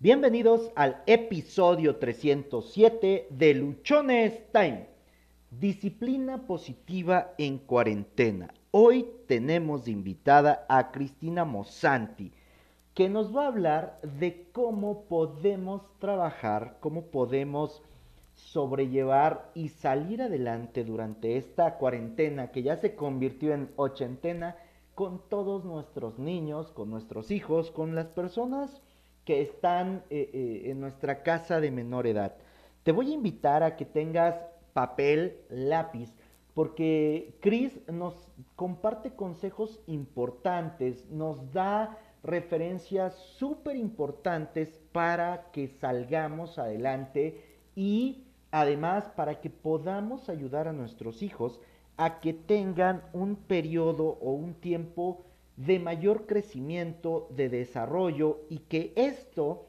Bienvenidos al episodio 307 de Luchones Time. Disciplina positiva en cuarentena. Hoy tenemos invitada a Cristina Mosanti, que nos va a hablar de cómo podemos trabajar, cómo podemos sobrellevar y salir adelante durante esta cuarentena que ya se convirtió en ochentena con todos nuestros niños, con nuestros hijos, con las personas que están eh, eh, en nuestra casa de menor edad. Te voy a invitar a que tengas papel, lápiz, porque Chris nos comparte consejos importantes, nos da referencias súper importantes para que salgamos adelante y además para que podamos ayudar a nuestros hijos a que tengan un periodo o un tiempo de mayor crecimiento, de desarrollo y que esto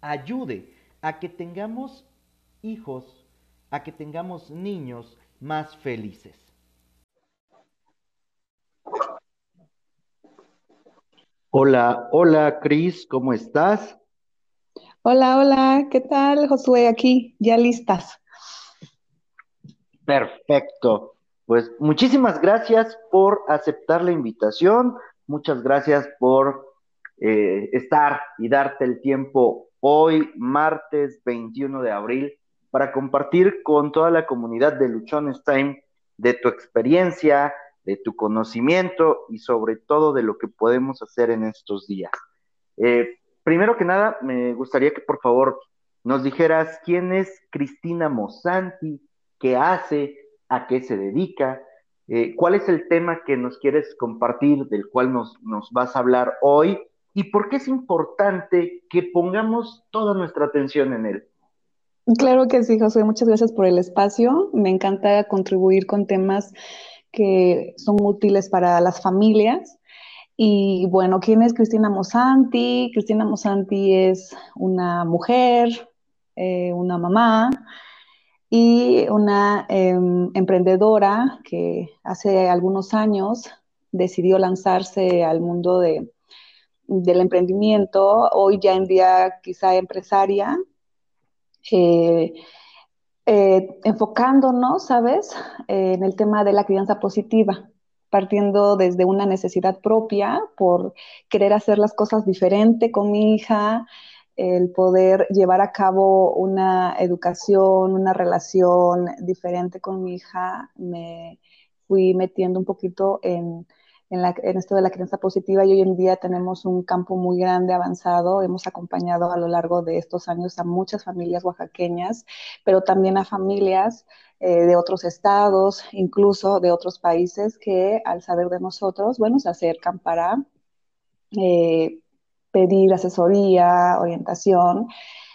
ayude a que tengamos hijos, a que tengamos niños más felices. Hola, hola Cris, ¿cómo estás? Hola, hola, ¿qué tal Josué? Aquí, ya listas. Perfecto. Pues muchísimas gracias por aceptar la invitación, muchas gracias por eh, estar y darte el tiempo hoy, martes 21 de abril, para compartir con toda la comunidad de Luchones Time de tu experiencia, de tu conocimiento y sobre todo de lo que podemos hacer en estos días. Eh, primero que nada, me gustaría que por favor nos dijeras quién es Cristina Mosanti, qué hace, a qué se dedica, eh, cuál es el tema que nos quieres compartir, del cual nos, nos vas a hablar hoy y por qué es importante que pongamos toda nuestra atención en él. Claro que sí, José, muchas gracias por el espacio. Me encanta contribuir con temas que son útiles para las familias. Y bueno, ¿quién es Cristina Mosanti? Cristina Mosanti es una mujer, eh, una mamá, y una em, emprendedora que hace algunos años decidió lanzarse al mundo de, del emprendimiento, hoy ya en día quizá empresaria, eh, eh, enfocándonos, ¿sabes?, en el tema de la crianza positiva, partiendo desde una necesidad propia por querer hacer las cosas diferente con mi hija, el poder llevar a cabo una educación, una relación diferente con mi hija, me fui metiendo un poquito en, esto de la crianza positiva y hoy en día tenemos un campo muy grande, avanzado. Hemos acompañado a lo largo de estos años a muchas familias oaxaqueñas, pero también a familias eh, de otros estados, incluso de otros países que al saber de nosotros, bueno, se acercan para... Eh, pedir asesoría, orientación,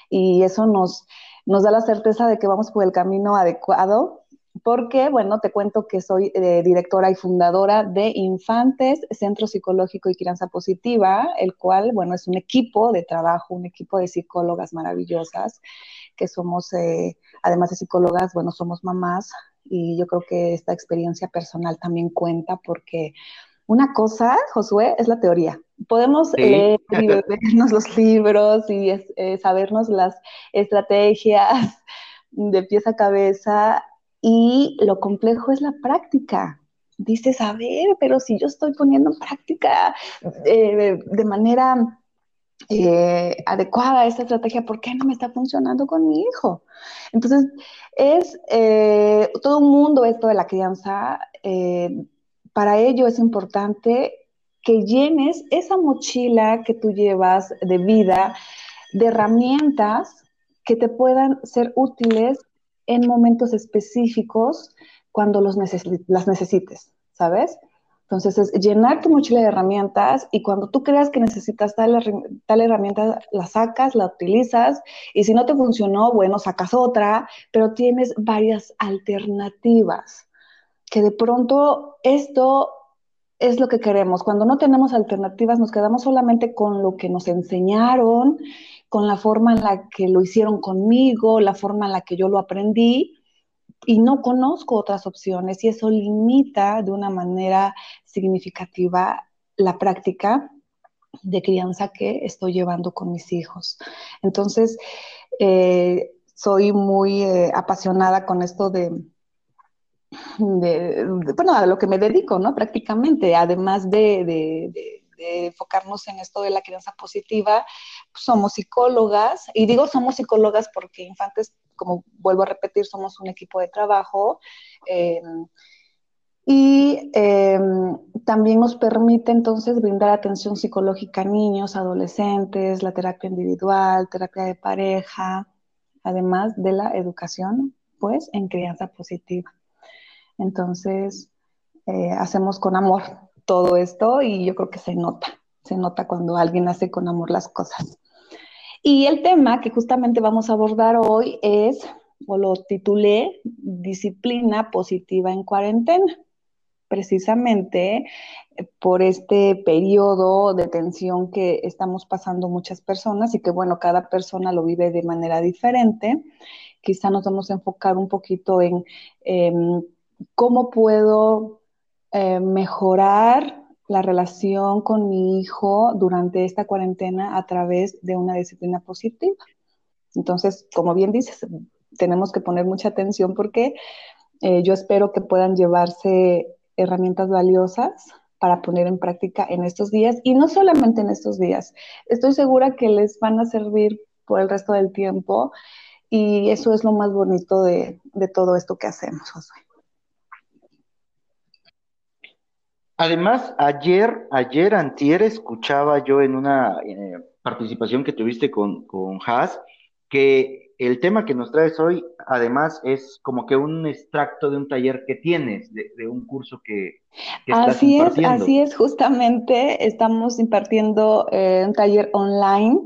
y eso nos, nos da la certeza de que vamos por el camino adecuado, porque, bueno, te cuento que soy eh, directora y fundadora de Infantes, Centro Psicológico y Crianza Positiva, el cual, bueno, es un equipo de trabajo, un equipo de psicólogas maravillosas, que somos, eh, además de psicólogas, bueno, somos mamás, y yo creo que esta experiencia personal también cuenta porque una cosa, Josué, es la teoría. Podemos leer y bebernos los libros y eh, sabernos las estrategias de pieza a cabeza y lo complejo es la práctica. Dices, a ver, pero si yo estoy poniendo en práctica eh, de manera eh, adecuada esta estrategia, ¿por qué no me está funcionando con mi hijo? Entonces, es todo un mundo esto de la crianza para ello es importante que llenes esa mochila que tú llevas de vida de herramientas que te puedan ser útiles en momentos específicos cuando las necesites, ¿sabes? Entonces es llenar tu mochila de herramientas y cuando tú creas que necesitas tal, tal, herramienta, la sacas, la utilizas y si no te funcionó, bueno, sacas otra, pero tienes varias alternativas que de pronto esto es lo que queremos. Cuando no tenemos alternativas, nos quedamos solamente con lo que nos enseñaron, con la forma en la que lo hicieron conmigo, la forma en la que yo lo aprendí, y no conozco otras opciones, y eso limita de una manera significativa la práctica de crianza que estoy llevando con mis hijos. Entonces, eh, soy muy eh, apasionada con esto de, bueno, a lo que me dedico, ¿no? Prácticamente, además de, enfocarnos en esto de la crianza positiva, pues, somos psicólogas, y digo somos psicólogas porque infantes, como vuelvo a repetir, somos un equipo de trabajo. Eh, y em, también nos permite entonces brindar atención psicológica a niños, adolescentes, la terapia individual, terapia de pareja, además de la educación, pues, en crianza positiva. Entonces, eh, hacemos con amor todo esto y yo creo que se nota, se nota cuando alguien hace con amor las cosas. Y el tema que justamente vamos a abordar hoy es, o lo titulé, disciplina positiva en cuarentena precisamente eh, por este periodo de tensión que estamos pasando muchas personas y que, bueno, cada persona lo vive de manera diferente. Quizá nos vamos a enfocar un poquito en em, cómo puedo eh, mejorar la relación con mi hijo durante esta cuarentena a través de una disciplina positiva. Entonces, como bien dices, tenemos que poner mucha atención porque eh, yo espero que puedan llevarse herramientas valiosas para poner en práctica en estos días y no solamente en estos días. Estoy segura que les van a servir por el resto del tiempo y eso es lo más bonito de, todo esto que hacemos, Josué. Además, ayer, ayer, antier, escuchaba yo en una eh, participación que tuviste con, con Haas, que el tema que nos traes hoy, además, es como que un extracto de un taller que tienes, de, un curso que, estás así Es, así es, justamente estamos impartiendo eh, un taller online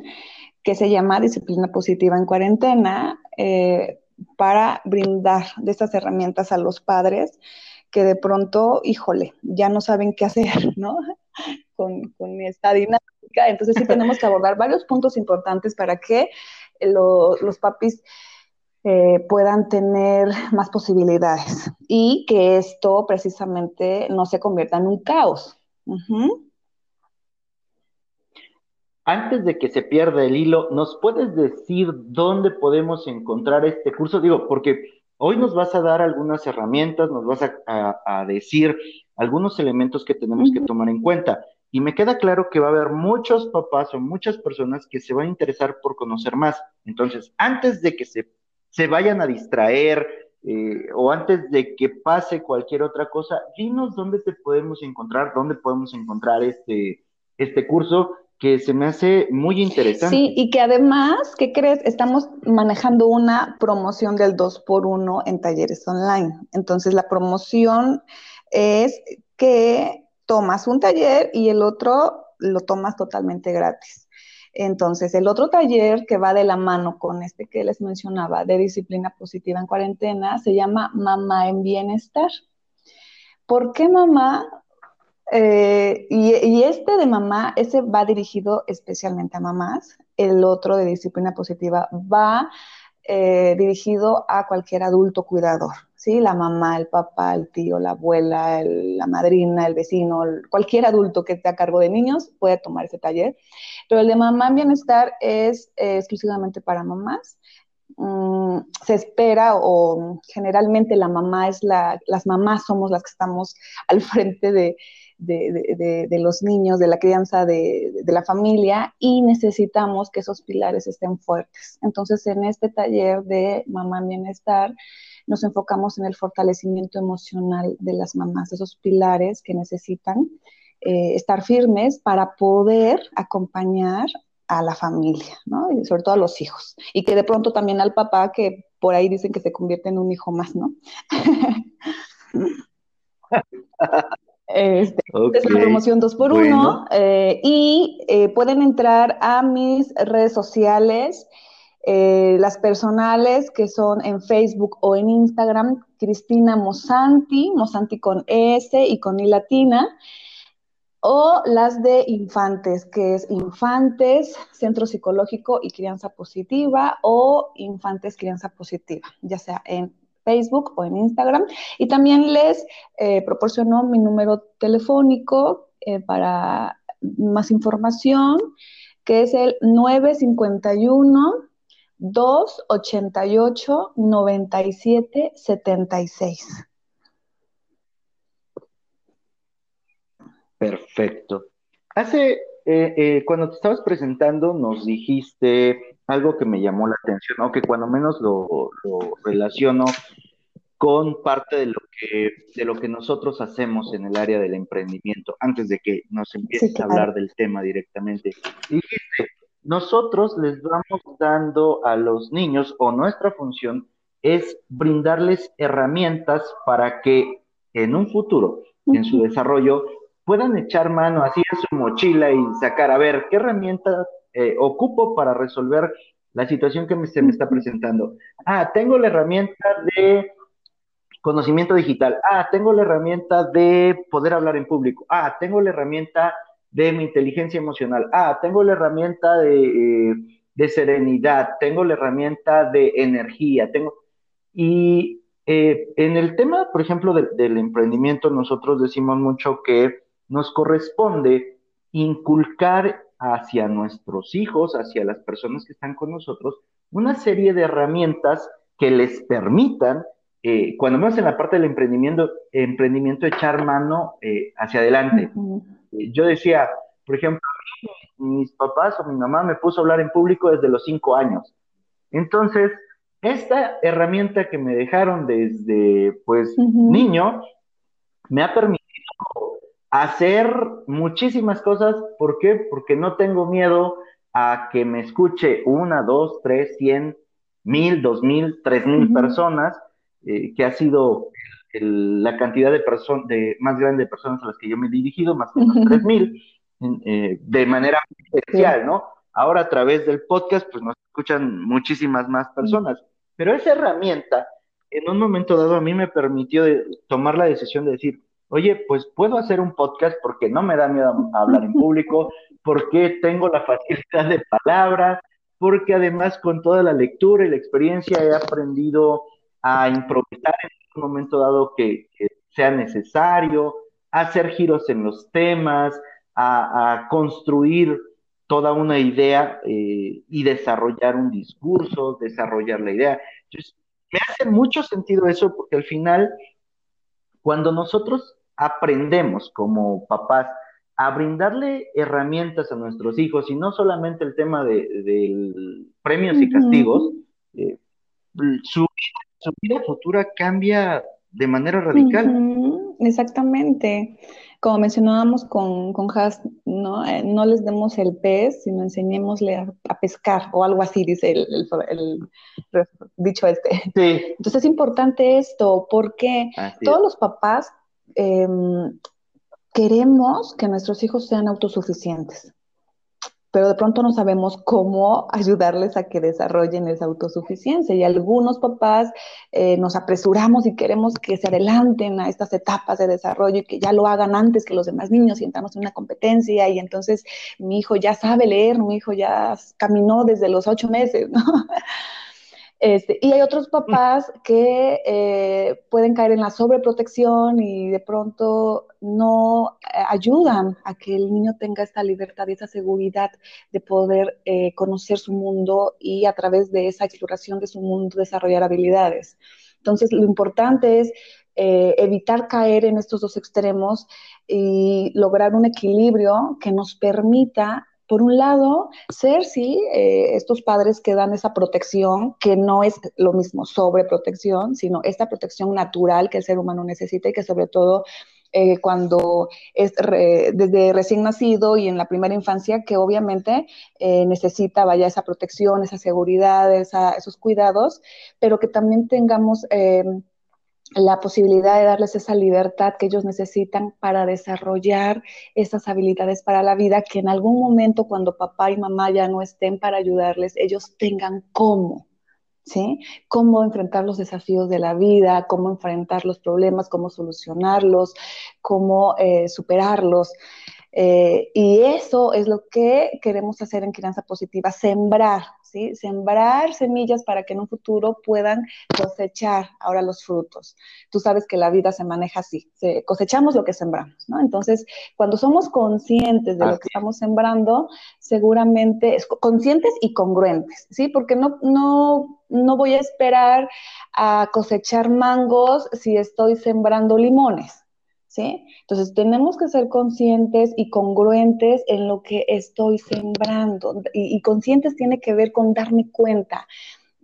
que se llama Disciplina Positiva en Cuarentena eh, para brindar de estas herramientas a los padres que de pronto, híjole, ya no saben qué hacer, ¿no? Con, con esta dinámica. Entonces sí tenemos que abordar varios puntos importantes para que los papis eh, puedan tener más posibilidades y que esto precisamente no se convierta en un caos. Antes de que se pierda el hilo, ¿nos puedes decir dónde podemos encontrar este curso? Digo, porque hoy nos vas a dar algunas herramientas, nos vas a, decir algunos elementos que tenemos que tomar en cuenta. Y me queda claro que va a haber muchos papás o muchas personas que se van a interesar por conocer más. Entonces, antes de que se, se vayan a distraer eh, o antes de que pase cualquier otra cosa, dinos dónde te podemos encontrar, dónde podemos encontrar este, este curso que se me hace muy interesante. Sí, y que además, ¿qué crees? Estamos manejando una promoción del 2 por 1 en talleres online. Entonces, la promoción es que tomas un taller y el otro lo tomas totalmente gratis. Entonces, el otro taller que va de la mano con este que les mencionaba de disciplina positiva en cuarentena se llama Mamá en Bienestar. ¿Por qué mamá? Eh, y, este de mamá, ese va dirigido especialmente a mamás. El otro de disciplina positiva va eh, dirigido a cualquier adulto cuidador. ¿sí? La mamá, el papá, el tío, la abuela, la madrina, el vecino, cualquier adulto que esté a cargo de niños puede tomar ese taller. Pero el de mamá en bienestar es eh, exclusivamente para mamás. Mm, se espera o generalmente la mamá es la, las mamás somos las que estamos al frente de, de, los niños, de la crianza de, la familia y necesitamos que esos pilares estén fuertes. Entonces, en este taller de Mamá en Bienestar, nos enfocamos en el fortalecimiento emocional de las mamás, esos pilares que necesitan eh, estar firmes para poder acompañar a la familia, ¿no? Y sobre todo a los hijos. Y que de pronto también al papá, que por ahí dicen que se convierte en un hijo más, ¿no? Este, Es la promoción 2 por 1 eh, y eh, pueden entrar a mis redes sociales eh, las personales que son en Facebook o en Instagram, Cristina Mosanti, Mosanti con S y con I latina, o las de Infantes, que es Infantes, Centro Psicológico y Crianza Positiva, o Infantes Crianza Positiva, ya sea en Facebook o en Instagram. Y también les eh, proporciono mi número telefónico eh, para más información, que es el 951 288 9776. Perfecto. Hace, eh, eh, cuando te estabas presentando, nos dijiste algo que me llamó la atención, o que cuando menos lo, relaciono con parte de lo que de lo que nosotros hacemos en el área del emprendimiento, antes de que nos empieces a hablar del tema directamente. Dijiste, nosotros les vamos dando a los niños, o nuestra función es brindarles herramientas para que en un futuro, en su desarrollo, puedan echar mano así a su mochila y sacar, a ver, ¿qué herramienta eh, ocupo para resolver la situación que se me está presentando? Ah, tengo la herramienta de conocimiento digital. Ah, tengo la herramienta de poder hablar en público. Ah, tengo la herramienta de mi inteligencia emocional. Ah, tengo la herramienta de, eh, de serenidad. Tengo la herramienta de energía. Tengo... Y eh, en el tema, por ejemplo, del emprendimiento, nosotros decimos mucho que nos corresponde inculcar hacia nuestros hijos, hacia las personas que están con nosotros, una serie de herramientas que les permitan, eh, cuando vemos en la parte del emprendimiento, emprendimiento echar mano eh, hacia adelante. Eh, yo decía, por ejemplo, mis papás o mi mamá me puso a hablar en público desde los cinco años. Entonces, esta herramienta que me dejaron desde, pues, niño, me ha permitido hacer muchísimas cosas. ¿Por qué? Porque no tengo miedo a que me escuche una, dos, tres, cien, mil, dos mil, tres mil personas, eh, que ha sido la cantidad de personas, de más grande de personas a las que yo me he dirigido, más o menos tres mil, eh, de manera especial, ¿no? Ahora a través del podcast, pues nos escuchan muchísimas más personas. Pero esa herramienta, en un momento dado, a mí me permitió tomar la decisión de decir, oye, pues puedo hacer un podcast porque no me da miedo hablar en público, porque tengo la facilidad de palabra, porque además con toda la lectura y la experiencia he aprendido a improvisar en un momento dado que, sea necesario, a hacer giros en los temas, a, construir toda una idea eh, y desarrollar un discurso, desarrollar la idea. Entonces, me hace mucho sentido eso porque al final cuando nosotros aprendemos como papás a brindarle herramientas a nuestros hijos y no solamente el tema de, premios y castigos, eh, su, vida futura cambia de manera radical. Exactamente. Como mencionábamos con, con Has, ¿no? Eh, no les demos el pez, sino enseñémosle a, pescar o algo así, dice el, dicho este. Entonces es importante esto porque todos los papás em, queremos que nuestros hijos sean autosuficientes pero de pronto no sabemos cómo ayudarles a que desarrollen esa autosuficiencia. Y algunos papás eh, nos apresuramos y queremos que se adelanten a estas etapas de desarrollo y que ya lo hagan antes que los demás niños y entramos en una competencia y entonces mi hijo ya sabe leer, mi hijo ya caminó desde los ocho meses, ¿no? Este, y hay otros papás que eh, pueden caer en la sobreprotección y de pronto no eh, ayudan a que el niño tenga esta libertad y esa seguridad de poder eh, conocer su mundo y a través de esa exploración de su mundo desarrollar habilidades. Entonces, lo importante es evitar caer en estos dos extremos y lograr un equilibrio que nos permita por un lado, ser, sí, eh, estos padres que dan esa protección, que no es lo mismo sobreprotección, sino esta protección natural que el ser humano necesita y que sobre todo eh, cuando es desde recién nacido y en la primera infancia, que obviamente eh, necesita, vaya, esa protección, esa seguridad, esos cuidados, pero que también tengamos la posibilidad de darles esa libertad que ellos necesitan para desarrollar esas habilidades para la vida, que en algún momento cuando papá y mamá ya no estén para ayudarles, ellos tengan cómo, ¿sí? Cómo enfrentar los desafíos de la vida, cómo enfrentar los problemas, cómo solucionarlos, cómo eh, superarlos. Eh, y eso es lo que queremos hacer en Crianza Positiva, sembrar, ¿sí? Sembrar semillas para que en un futuro puedan cosechar ahora los frutos. Tú sabes que la vida se maneja así, cosechamos lo que sembramos, ¿no? Entonces, cuando somos conscientes de lo que estamos sembrando, seguramente, conscientes y congruentes, ¿sí? Porque no, no, no voy a esperar a cosechar mangos si estoy sembrando limones. ¿Sí? Entonces tenemos que ser conscientes y congruentes en lo que estoy sembrando. Y, conscientes tiene que ver con darme cuenta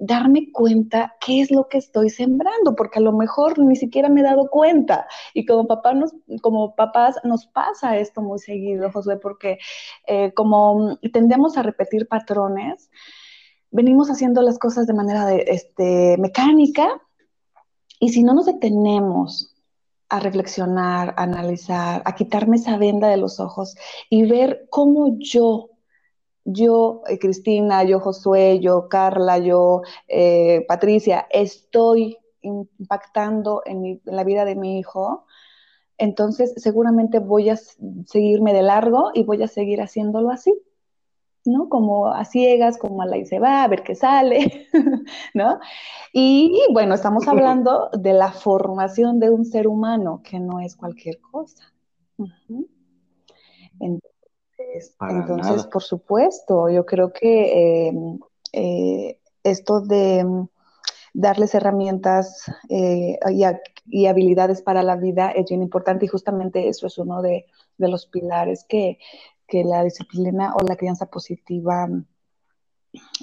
darme cuenta qué es lo que estoy sembrando, porque a lo mejor ni siquiera me he dado cuenta. Y como, papá nos, como papás nos pasa esto muy seguido, Josué, porque eh, como tendemos a repetir patrones, venimos haciendo las cosas de manera de, este, mecánica y si no nos detenemos a reflexionar, a analizar, a quitarme esa venda de los ojos y ver cómo yo, yo, eh, Cristina, yo, Josué, yo, Carla, yo, eh, Patricia, estoy impactando en, en la vida de mi hijo, entonces seguramente voy a seguirme de largo y voy a seguir haciéndolo así. ¿No? Como a ciegas, como a la y se va, a ver qué sale, ¿no? Y bueno, estamos hablando de la formación de un ser humano, que no es cualquier cosa. Entonces, por supuesto, yo creo que em, eh, esto de mm, darles herramientas eh, y, habilidades para la vida es bien importante y justamente eso es uno de, de los pilares que, que la disciplina o la crianza positiva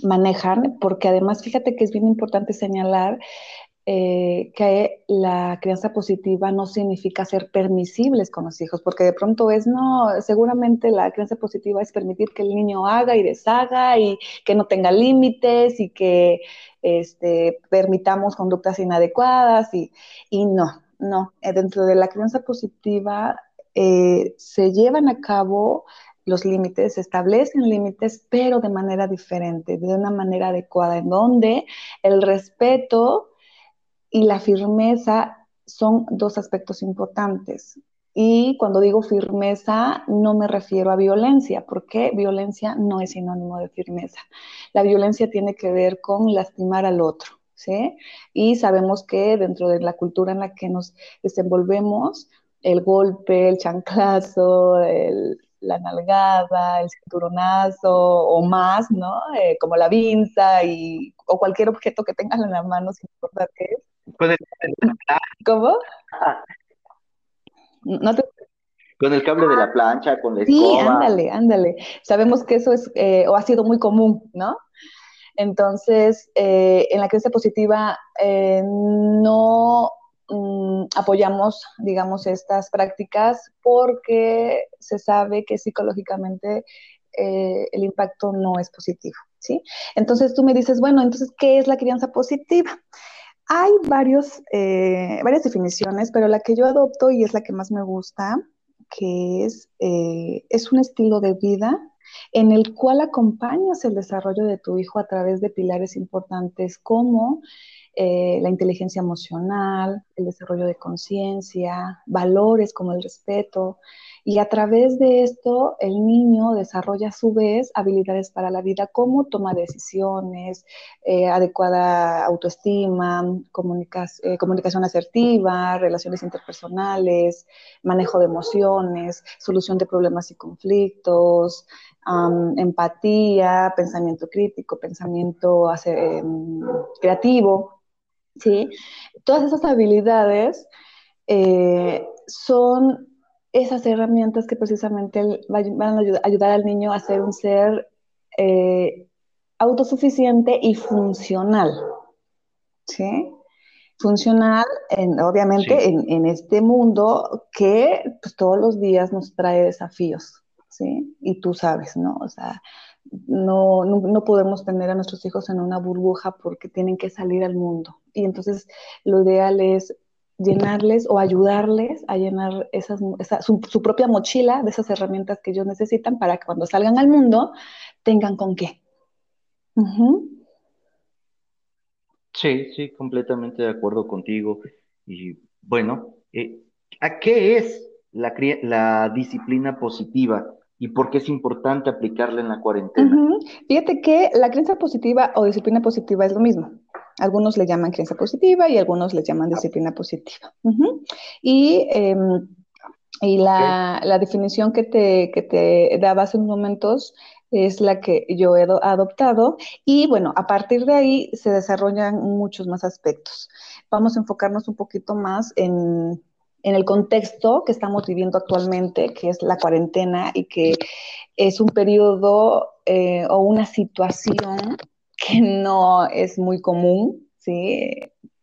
manejan, porque además fíjate que es bien importante señalar eh, que la crianza positiva no significa ser permisibles con los hijos, porque de pronto es, no, seguramente la crianza positiva es permitir que el niño haga y deshaga y que no tenga límites y que este, permitamos conductas inadecuadas y, y no, no, eh, dentro de la crianza positiva eh, se llevan a cabo los límites, se establecen límites, pero de manera diferente, de una manera adecuada, en donde el respeto y la firmeza son dos aspectos importantes. Y cuando digo firmeza, no me refiero a violencia, porque violencia no es sinónimo de firmeza. La violencia tiene que ver con lastimar al otro, ¿sí? Y sabemos que dentro de la cultura en la que nos desenvolvemos, el golpe, el chanclazo, el, la nalgada, el cinturonazo o más, ¿no? Eh, como la vinza y, o cualquier objeto que tengas en la mano, sin importar qué es. ¿Cómo? Con el cable de la plancha, con la escoba. Sí, ándale, ándale. Sabemos que eso es, eh, o ha sido muy común, ¿no? Entonces, eh, en la creencia positiva, no Mm, apoyamos, digamos, estas prácticas porque se sabe que psicológicamente eh, el impacto no es positivo, ¿sí? Entonces tú me dices, bueno, entonces, ¿qué es la crianza positiva? Hay varios, eh, varias definiciones, pero la que yo adopto y es la que más me gusta, que es, eh, es un estilo de vida en el cual acompañas el desarrollo de tu hijo a través de pilares importantes como eh, la inteligencia emocional, el desarrollo de conciencia, valores como el respeto. Y a través de esto, el niño desarrolla a su vez habilidades para la vida como toma decisiones, eh, adecuada autoestima, eh, comunicación asertiva, relaciones interpersonales, manejo de emociones, solución de problemas y conflictos, empatía, pensamiento crítico, pensamiento em, creativo. ¿Sí? Todas esas habilidades eh, son esas herramientas que precisamente van a ayudar al niño a ser un ser eh, autosuficiente y funcional, ¿sí? Funcional, obviamente, en, este mundo que pues, todos los días nos trae desafíos, ¿sí? Y tú sabes, ¿no? O sea, no, no, podemos tener a nuestros hijos en una burbuja porque tienen que salir al mundo. Y entonces lo ideal es llenarles o ayudarles a llenar esas, su, propia mochila de esas herramientas que ellos necesitan para que cuando salgan al mundo tengan con qué. Sí, sí, completamente de acuerdo contigo. Y bueno, eh, ¿a qué es la, disciplina positiva y por qué es importante aplicarla en la cuarentena. Fíjate que la creencia positiva o disciplina positiva es lo mismo. Algunos le llaman creencia positiva y algunos le llaman disciplina positiva. Y, em, y la, la, definición que te, que te daba hace unos momentos es la que yo he adoptado y bueno, a partir de ahí se desarrollan muchos más aspectos. Vamos a enfocarnos un poquito más en, el contexto que estamos viviendo actualmente, que es la cuarentena y que es un periodo eh, o una situación que no es muy común, ¿sí?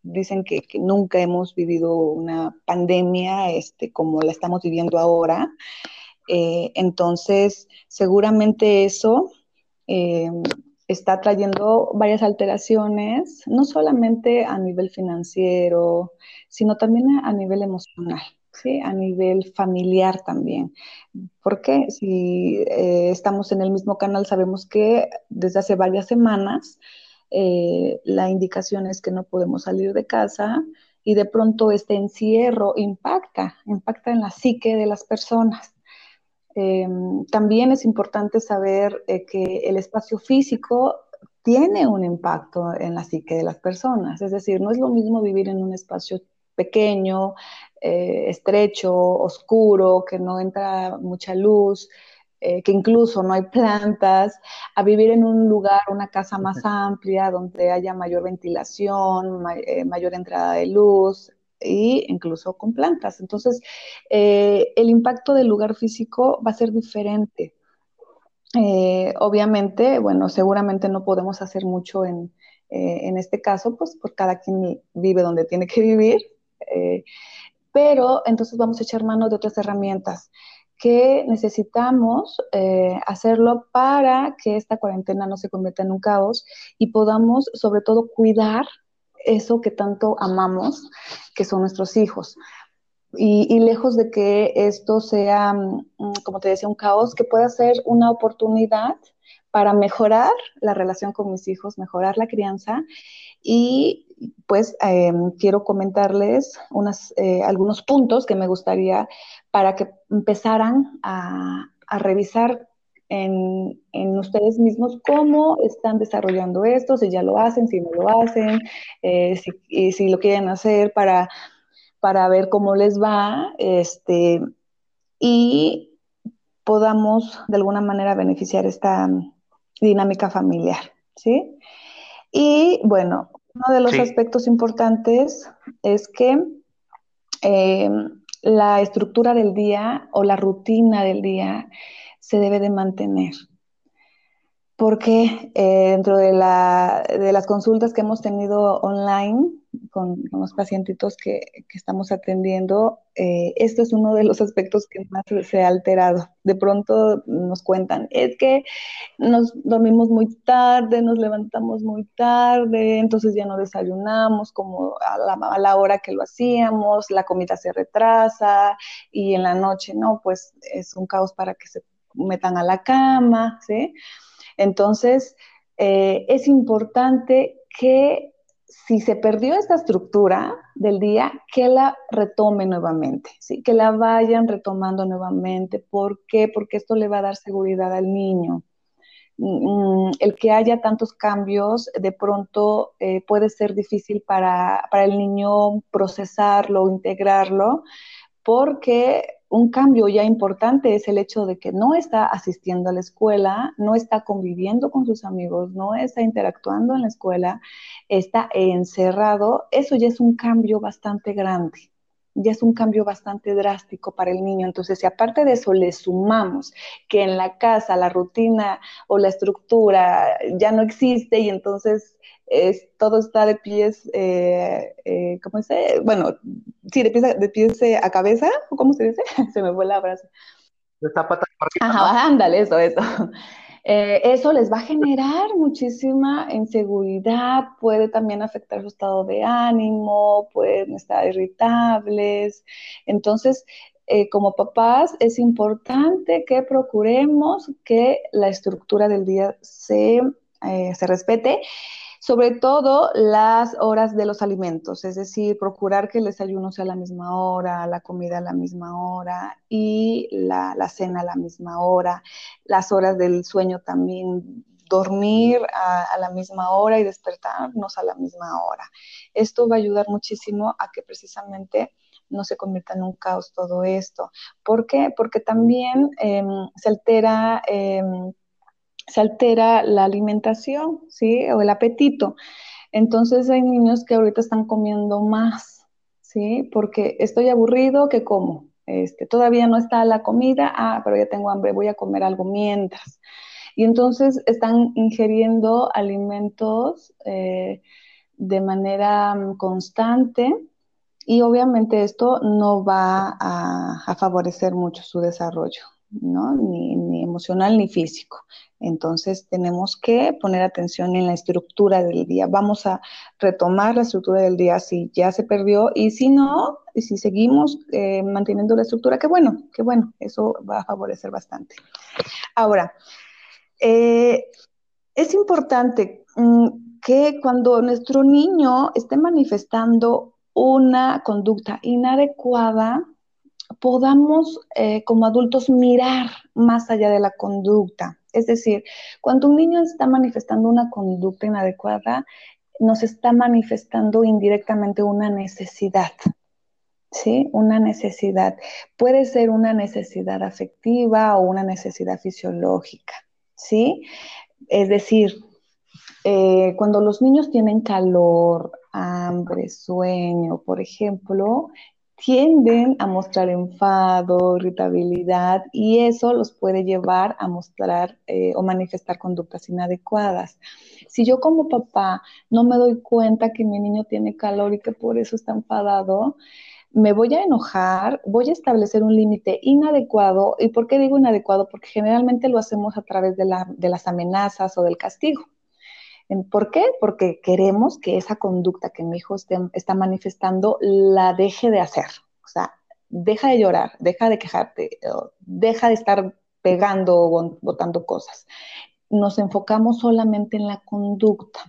Dicen que, nunca hemos vivido una pandemia este, como la estamos viviendo ahora. Eh, entonces, seguramente eso eh, está trayendo varias alteraciones, no solamente a nivel financiero, sino también a, nivel emocional. ¿Sí? a nivel familiar también. Porque si eh, estamos en el mismo canal, sabemos que desde hace varias semanas la indicación es que no podemos salir de casa y de pronto este encierro impacta, impacta en la psique de las personas. Em, también es importante saber eh, que el espacio físico tiene un impacto en la psique de las personas. Es decir, no es lo mismo vivir en un espacio pequeño, eh, estrecho, oscuro, que no entra mucha luz, eh, que incluso no hay plantas, a vivir en un lugar, una casa más amplia, donde haya mayor ventilación, mayor entrada de luz, e incluso con plantas. Entonces, eh, el impacto del lugar físico va a ser diferente. Eh, obviamente, bueno, seguramente no podemos hacer mucho en, eh, en, este caso, pues por cada quien vive donde tiene que vivir, pero entonces vamos a echar mano de otras herramientas que necesitamos hacerlo para que esta cuarentena no se convierta en un caos y podamos sobre todo cuidar eso que tanto amamos, que son nuestros hijos. Y, lejos de que esto sea, mm, como te decía, un caos, que pueda ser una oportunidad para mejorar la relación con mis hijos, mejorar la crianza. Y pues em, quiero comentarles eh, algunos puntos que me gustaría para que empezaran a, a revisar en, ustedes mismos cómo están desarrollando esto, si ya lo hacen, si no lo hacen, eh, si, si, lo quieren hacer para, para ver cómo les va, este, y podamos de alguna manera beneficiar esta dinámica familiar, ¿sí? Y bueno, uno de los aspectos importantes es que eh, la estructura del día o la rutina del día se debe de mantener. Porque eh, dentro de, la, de, las consultas que hemos tenido online con, los pacientitos que, estamos atendiendo, eh, esto es uno de los aspectos que más se ha alterado. De pronto nos cuentan, es que nos dormimos muy tarde, nos levantamos muy tarde, entonces ya no desayunamos como a la, a la hora que lo hacíamos, la comida se retrasa y en la noche, no, pues es un caos para que se metan a la cama, ¿sí? Entonces, eh, es importante que si se perdió esta estructura del día, que la retome nuevamente, ¿sí? que la vayan retomando nuevamente. ¿Por qué? Porque esto le va a dar seguridad al niño. Mm, el que haya tantos cambios de pronto eh, puede ser difícil para, para el niño procesarlo, integrarlo, porque un cambio ya importante es el hecho de que no está asistiendo a la escuela, no está conviviendo con sus amigos, no está interactuando en la escuela, está encerrado. Eso ya es un cambio bastante grande ya es un cambio bastante drástico para el niño. Entonces, si aparte de eso le sumamos que en la casa la rutina o la estructura ya no existe y entonces es, todo está de pies, eh, eh, ¿cómo se Bueno, sí, de pies, de pies eh, a cabeza, ¿cómo se dice? se me fue la frase. De zapata Ajá, ándale, eso, eso. Eh, eso les va a generar muchísima inseguridad, puede también afectar su estado de ánimo, pueden estar irritables. Entonces, eh, como papás, es importante que procuremos que la estructura del día se, se respete Sobre todo las horas de los alimentos, es decir, procurar que el desayuno sea a la misma hora, la comida a la misma hora y la, cena a la misma hora, las horas del sueño también dormir a, la misma hora y despertarnos a la misma hora. Esto va a ayudar muchísimo a que precisamente no se convierta en un caos todo esto. ¿Por qué? Porque también em, se altera... Em, se altera la alimentación, ¿sí? O el apetito. Entonces hay niños que ahorita están comiendo más, ¿sí? Porque estoy aburrido, ¿qué como? Este, todavía no está la comida, ah, pero ya tengo hambre, voy a comer algo mientras. Y entonces están ingiriendo alimentos eh, de manera mm, constante y obviamente esto no va a favorecer mucho su desarrollo. Ni, emocional ni físico. Entonces tenemos que poner atención en la estructura del día. Vamos a retomar la estructura del día si ya se perdió y si no, y si seguimos eh, manteniendo la estructura, qué bueno, qué bueno, eso va a favorecer bastante. Ahora, eh, es importante mm, que cuando nuestro niño esté manifestando una conducta inadecuada, podamos eh, como adultos mirar más allá de la conducta. Es decir, cuando un niño está manifestando una conducta inadecuada, nos está manifestando indirectamente una necesidad. ¿Sí? Una necesidad. Puede ser una necesidad afectiva o una necesidad fisiológica. ¿Sí? Es decir, eh, cuando los niños tienen calor, hambre, sueño, por ejemplo, tienden a mostrar enfado, irritabilidad y eso los puede llevar a mostrar eh, o manifestar conductas inadecuadas. Si yo como papá no me doy cuenta que mi niño tiene calor y que por eso está enfadado, me voy a enojar, voy a establecer un límite inadecuado. ¿Y por qué digo inadecuado? Porque generalmente lo hacemos a través de, de las amenazas o del castigo. ¿Por qué? Porque queremos que esa conducta que mi hijo está manifestando la deje de hacer. O sea, deja de llorar, deja de quejarte, deja de estar pegando o botando cosas. Nos enfocamos solamente en la conducta.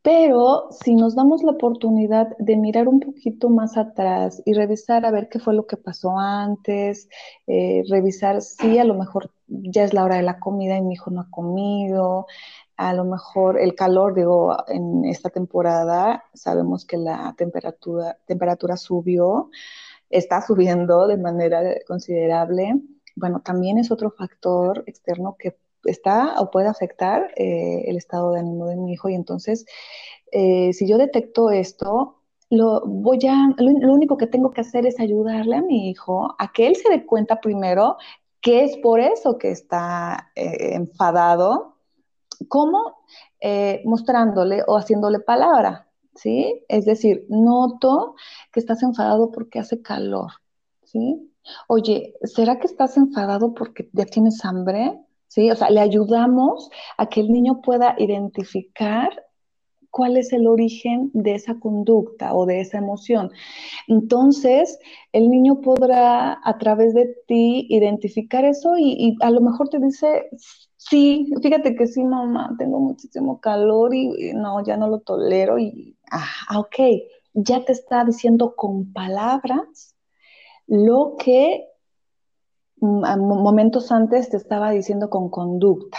Pero si nos damos la oportunidad de mirar un poquito más atrás y revisar a ver qué fue lo que pasó antes, eh, revisar si a lo mejor ya es la hora de la comida y mi hijo no ha comido, a lo mejor el calor, digo, en esta temporada sabemos que la temperatura, temperatura subió, está subiendo de manera considerable. Bueno, también es otro factor externo que está o puede afectar eh, el estado de ánimo de mi hijo y entonces eh, si yo detecto esto, lo voy a, lo, único que tengo que hacer es ayudarle a mi hijo a que él se dé cuenta primero que es por eso que está eh, enfadado ¿Cómo? Eh, mostrándole o haciéndole palabra, ¿sí? Es decir, noto que estás enfadado porque hace calor, ¿sí? Oye, ¿será que estás enfadado porque ya tienes hambre? ¿Sí? O sea, le ayudamos a que el niño pueda identificar cuál es el origen de esa conducta o de esa emoción. Entonces, el niño podrá a través de ti identificar eso y, y a lo mejor te dice, Sí, fíjate que sí, mamá, tengo muchísimo calor y, no, ya no lo tolero y, ah, ok, ya te está diciendo con palabras lo que mm, momentos antes te estaba diciendo con conducta.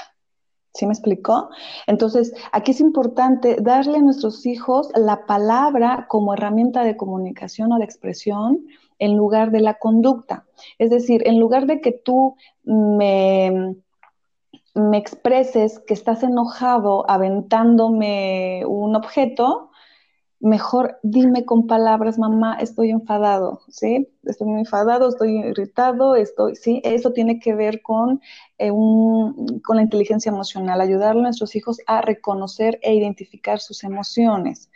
¿Sí me explicó? Entonces, aquí es importante darle a nuestros hijos la palabra como herramienta de comunicación o de expresión en lugar de la conducta. Es decir, en lugar de que tú me me expreses que estás enojado aventándome un objeto, mejor dime con palabras, mamá, estoy enfadado, ¿sí? Estoy muy enfadado, estoy irritado, estoy, ¿sí? Eso tiene que ver con, eh, con la inteligencia emocional, ayudar a nuestros hijos a reconocer e identificar sus emociones.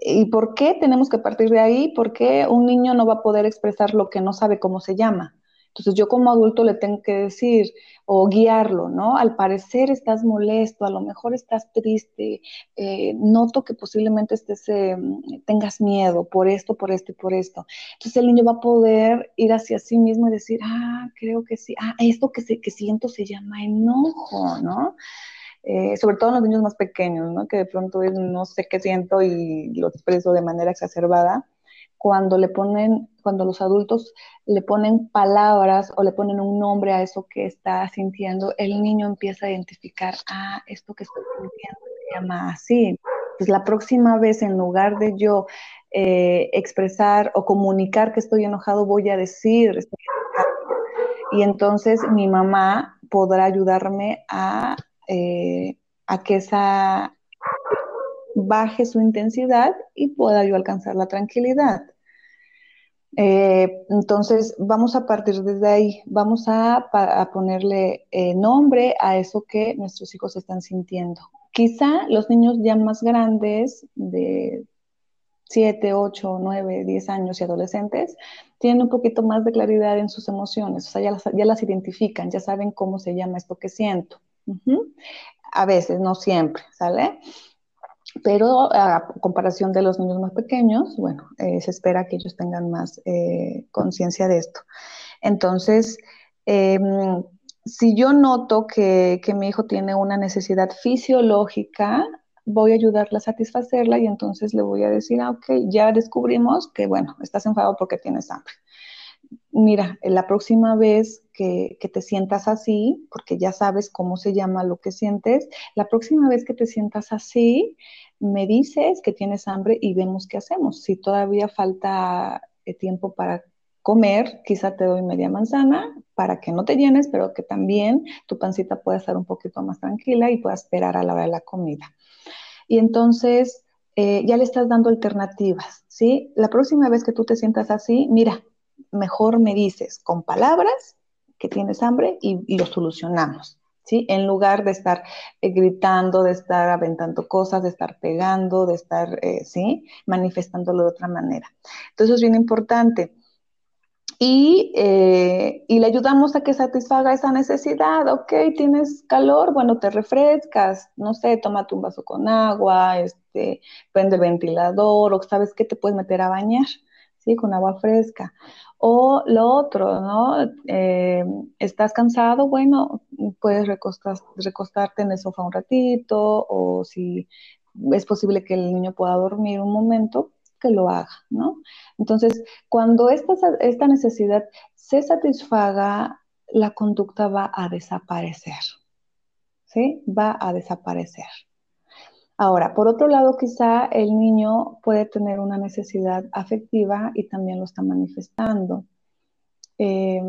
¿Y por qué tenemos que partir de ahí? Porque un niño no va a poder expresar lo que no sabe cómo se llama. Entonces yo como adulto le tengo que decir o guiarlo, ¿no? Al parecer estás molesto, a lo mejor estás triste, eh, noto que posiblemente estés, eh, tengas miedo por esto, por esto y por esto. Entonces el niño va a poder ir hacia sí mismo y decir, ah, creo que sí, ah, esto que, se, que siento se llama enojo, ¿no? eh, sobre todo en los niños más pequeños, ¿no? que de pronto no sé qué siento y lo expreso de manera exacerbada, cuando le ponen, cuando los adultos le ponen palabras o le ponen un nombre a eso que está sintiendo, el niño empieza a identificar, ah, esto que estoy sintiendo se llama así. Pues la próxima vez, en lugar de yo eh, expresar o comunicar que estoy enojado, voy a decir, estoy enojado. Y entonces mi mamá podrá ayudarme a, eh, a que esa baje su intensidad y pueda yo alcanzar la tranquilidad. Eh, entonces, vamos a partir desde ahí, vamos a, ponerle eh, nombre a eso que nuestros hijos están sintiendo. Quizá los niños ya más grandes, de 7, 8, 9, 10 años y adolescentes, tienen un poquito más de claridad en sus emociones, o sea, ya las, ya las identifican, ya saben cómo se llama esto que siento. A veces, no siempre, ¿sale? Pero a comparación de los niños más pequeños, bueno, eh, se espera que ellos tengan más eh, conciencia de esto. Entonces, em, si yo noto que, mi hijo tiene una necesidad fisiológica, voy a ayudarle a satisfacerla y entonces le voy a decir, ah, ok, ya descubrimos que, bueno, estás enfadado porque tienes hambre mira, la próxima vez que, te sientas así, porque ya sabes cómo se llama lo que sientes, la próxima vez que te sientas así, me dices que tienes hambre y vemos qué hacemos. Si todavía falta eh, tiempo para comer, quizá te doy media manzana para que no te llenes, pero que también tu pancita pueda estar un poquito más tranquila y pueda esperar a la hora de la comida. Y entonces eh, ya le estás dando alternativas, ¿sí? La próxima vez que tú te sientas así, mira, mejor me dices con palabras que tienes hambre y, lo solucionamos. ¿Sí? En lugar de estar eh, gritando, de estar aventando cosas, de estar pegando, de estar, eh, ¿sí? Manifestándolo de otra manera. Entonces es bien importante. Y, eh, y, le ayudamos a que satisfaga esa necesidad. Ok, tienes calor, bueno, te refrescas, no sé, tómate un vaso con agua, este, prende el ventilador, o sabes que te puedes meter a bañar, Con agua fresca. O lo otro, ¿no? Eh, ¿Estás cansado? Bueno, puedes recostarte en el sofá un ratito o si es posible que el niño pueda dormir un momento, que lo haga, ¿no? Entonces, cuando esta, esta necesidad se satisfaga, la conducta va a desaparecer, ¿sí? Va a desaparecer. Ahora, por otro lado, quizá el niño puede tener una necesidad afectiva y también lo está manifestando. Eh,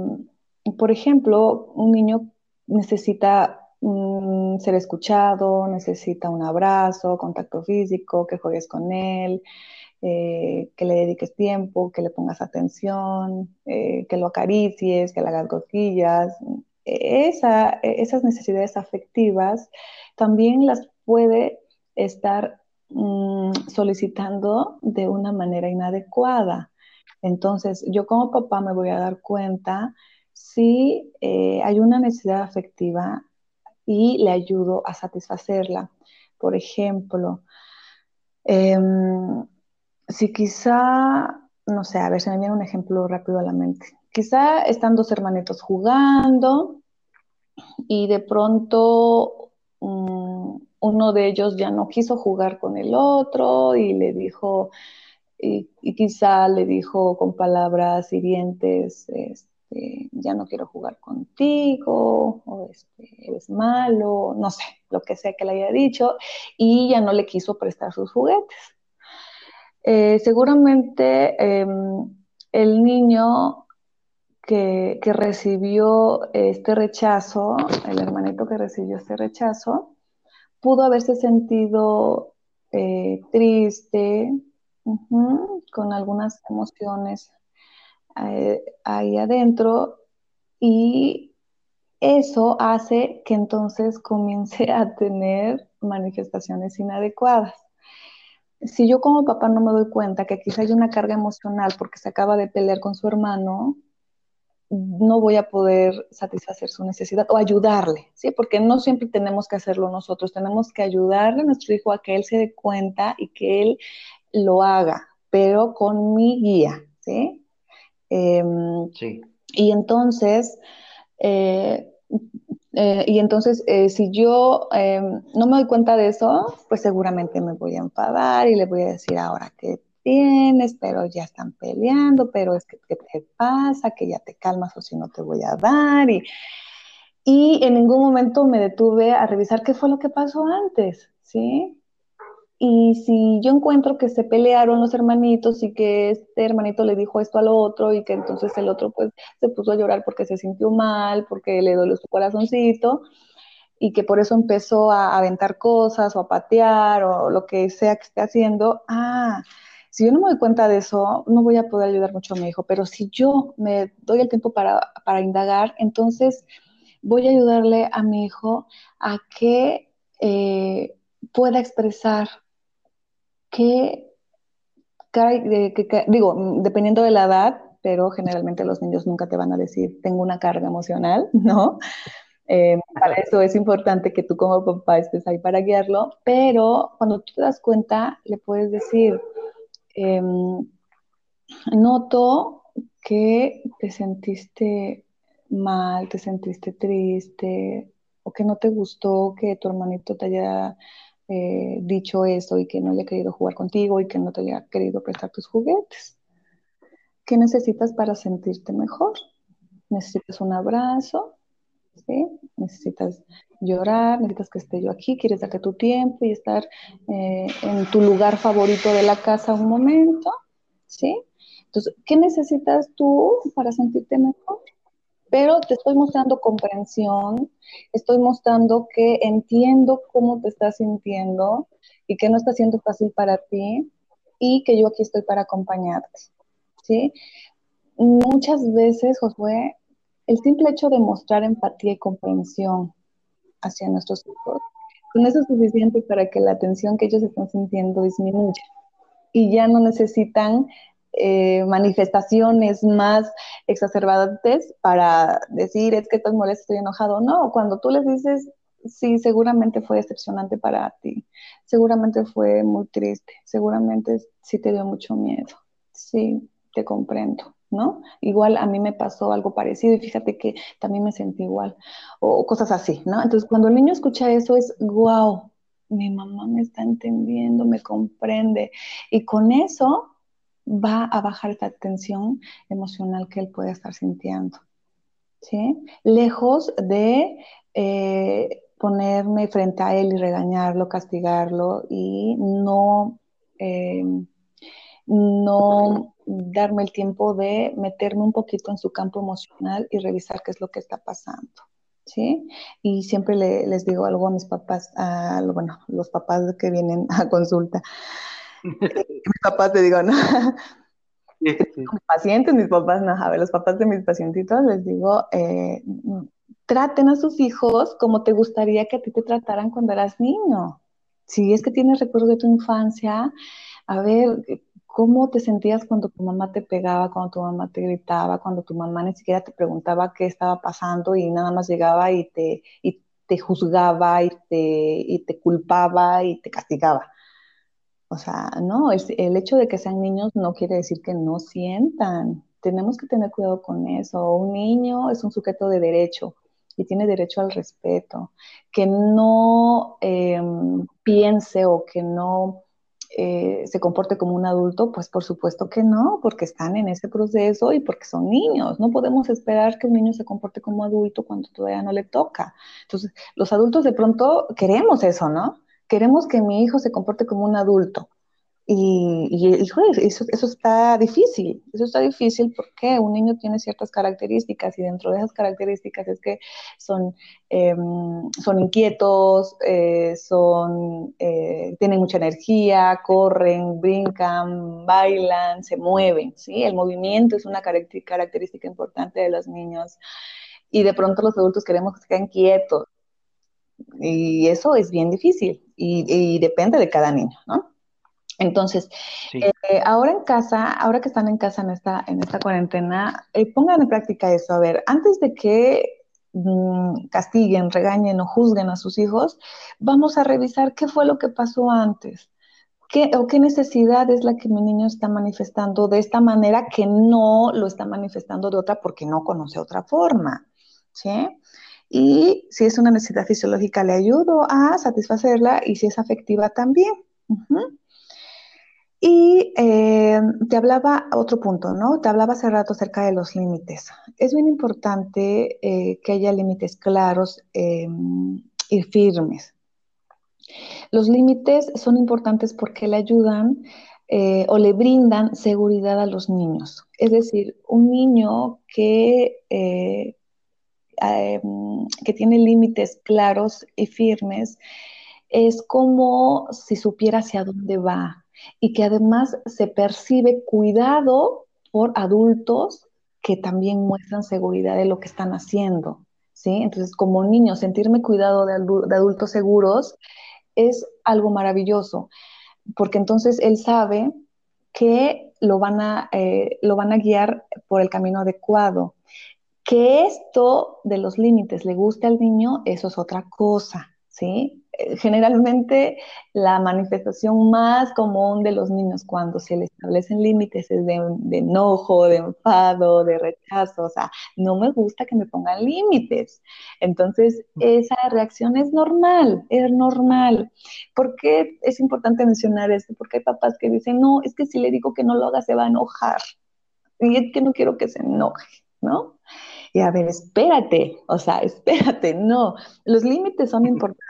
por ejemplo, un niño necesita mm, ser escuchado, necesita un abrazo, contacto físico, que juegues con él, eh, que le dediques tiempo, que le pongas atención, eh, que lo acaricies, que le hagas cosquillas. esas necesidades afectivas también las puede estar mm, solicitando de una manera inadecuada. Entonces, yo como papá me voy a dar cuenta si eh, hay una necesidad afectiva y le ayudo a satisfacerla. Por ejemplo, em, si quizá, no sé, a ver, se me viene un ejemplo rápido a la mente. Quizá están dos hermanitos jugando y de pronto mm, uno de ellos ya no quiso jugar con el otro y le dijo, y, quizá le dijo con palabras hirientes, este, ya no quiero jugar contigo, o este, eres malo, no sé, lo que sea que le haya dicho, y ya no le quiso prestar sus juguetes. Eh, seguramente em, el niño que, que, recibió este rechazo, el hermanito que recibió este rechazo, pudo haberse sentido eh, triste, con algunas emociones eh, ahí adentro y eso hace que entonces comience a tener manifestaciones inadecuadas. Si yo como papá no me doy cuenta que quizá hay una carga emocional porque se acaba de pelear con su hermano, no voy a poder satisfacer su necesidad o ayudarle, ¿sí? Porque no siempre tenemos que hacerlo nosotros, tenemos que ayudarle a nuestro hijo a que él se dé cuenta y que él lo haga, pero con mi guía, ¿sí? Em, sí. Y entonces, eh, Eh, y entonces, eh, si yo em, no me doy cuenta de eso, pues seguramente me voy a enfadar y le voy a decir ahora que tienes, pero ya están peleando, pero es que ¿qué te pasa? Que ya te calmas o si no te voy a dar. Y, y en ningún momento me detuve a revisar qué fue lo que pasó antes, ¿sí? Y si yo encuentro que se pelearon los hermanitos y que este hermanito le dijo esto al otro y que entonces el otro pues se puso a llorar porque se sintió mal, porque le dolió su corazoncito y que por eso empezó a aventar cosas o a patear o lo que sea que esté haciendo, ah, si yo no me doy cuenta de eso, no voy a poder ayudar mucho a mi hijo, pero si yo me doy el tiempo para, indagar, entonces voy a ayudarle a mi hijo a que eh, pueda expresar que, digo, dependiendo de la edad, pero generalmente los niños nunca te van a decir, tengo una carga emocional, ¿no? Eh, para eso es importante que tú como papá estés ahí para guiarlo, pero cuando tú te das cuenta, le puedes decir, em, noto que te sentiste mal, te sentiste triste, o que no te gustó que tu hermanito te haya eh, dicho eso y que no haya querido jugar contigo y que no te haya querido prestar tus juguetes. ¿Qué necesitas para sentirte mejor? Necesitas un abrazo, ¿sí? necesitas llorar, necesitas que esté yo aquí, quieres darte tu tiempo y estar eh, en tu lugar favorito de la casa un momento, ¿sí? Entonces, ¿qué necesitas tú para sentirte mejor? pero te estoy mostrando comprensión, estoy mostrando que entiendo cómo te estás sintiendo y que no está siendo fácil para ti y que yo aquí estoy para acompañarte, ¿sí? Muchas veces, Josué, el simple hecho de mostrar empatía y comprensión hacia nuestros hijos, con eso es suficiente para que la atención que ellos están sintiendo disminuya y ya no necesitan eh, manifestaciones más exacerbantes para decir es que estás molesto, estoy enojado. No, cuando tú les dices, sí, seguramente fue decepcionante para ti, seguramente fue muy triste, seguramente sí te dio mucho miedo, sí, te comprendo. ¿No? Igual a mí me pasó algo parecido y fíjate que también me sentí igual, o cosas así, ¿no? Entonces, cuando el niño escucha eso es, wow, mi mamá me está entendiendo, me comprende. Y con eso va a bajar esa tensión emocional que él puede estar sintiendo. ¿sí? Lejos de eh, ponerme frente a él y regañarlo, castigarlo y no, eh, no darme el tiempo de meterme un poquito en su campo emocional y revisar qué es lo que está pasando. ¿Sí? Y siempre les digo algo a mis papás, a, bueno, los papás que vienen a consulta, mis papás te digo, ¿no? Mis pacientes, mis papás, no, a ver, los papás de mis pacientitos les digo, eh, traten a sus hijos como te gustaría que a ti te trataran cuando eras niño. Si es que tienes recuerdos de tu infancia, a ver, ¿cómo te sentías cuando tu mamá te pegaba, cuando tu mamá te gritaba, cuando tu mamá ni siquiera te preguntaba qué estaba pasando y nada más llegaba y te, y te juzgaba y te, y te culpaba y te castigaba? O sea, no, el, hecho de que sean niños no quiere decir que no sientan. Tenemos que tener cuidado con eso. Un niño es un sujeto de derecho y tiene derecho al respeto. Que no em, piense o que no eh, se comporte como un adulto, pues por supuesto que no, porque están en ese proceso y porque son niños. No podemos esperar que un niño se comporte como adulto cuando todavía no le toca. Entonces, los adultos de pronto queremos eso, ¿no? queremos que mi hijo se comporte como un adulto. Y, y eso, eso, está difícil, eso está difícil porque un niño tiene ciertas características y dentro de esas características es que son, em, son inquietos, eh, son, eh, tienen mucha energía, corren, brincan, bailan, se mueven, ¿sí? El movimiento es una característica importante de los niños y de pronto los adultos queremos que se quietos, y eso es bien difícil y, depende de cada niño, ¿no? Entonces, eh, ahora en casa, ahora que están en casa en esta, en esta cuarentena, eh, pongan en práctica eso. A ver, antes de que mm, castiguen, regañen o juzguen a sus hijos, vamos a revisar qué fue lo que pasó antes. ¿Qué, o qué necesidad es la que mi niño está manifestando de esta manera que no lo está manifestando de otra porque no conoce otra forma? ¿Sí? Y si es una necesidad fisiológica, le ayudo a satisfacerla y si es afectiva también. Y eh, te hablaba otro punto, ¿no? Te hablaba hace rato acerca de los límites. Es bien importante eh, que haya límites claros em, y firmes. Los límites son importantes porque le ayudan eh, o le brindan seguridad a los niños. Es decir, un niño que, que tiene límites claros y firmes es como si supiera hacia dónde va, y que además se percibe cuidado por adultos que también muestran seguridad de lo que están haciendo. ¿sí? Entonces, como niño, sentirme cuidado de, adultos seguros es algo maravilloso, porque entonces él sabe que lo van a, eh, lo van a guiar por el camino adecuado. Que esto de los límites le guste al niño, eso es otra cosa, ¿sí? generalmente la manifestación más común de los niños cuando se les establecen límites es de, enojo, de enfado, de rechazo, o sea, no me gusta que me pongan límites. Entonces, esa reacción es normal, es normal. ¿Por qué es importante mencionar esto? Porque hay papás que dicen, no, es que si le digo que no lo haga se va a enojar. Y es que no quiero que se enoje, ¿no? Y a ver, espérate, o sea, espérate, no, los límites son importantes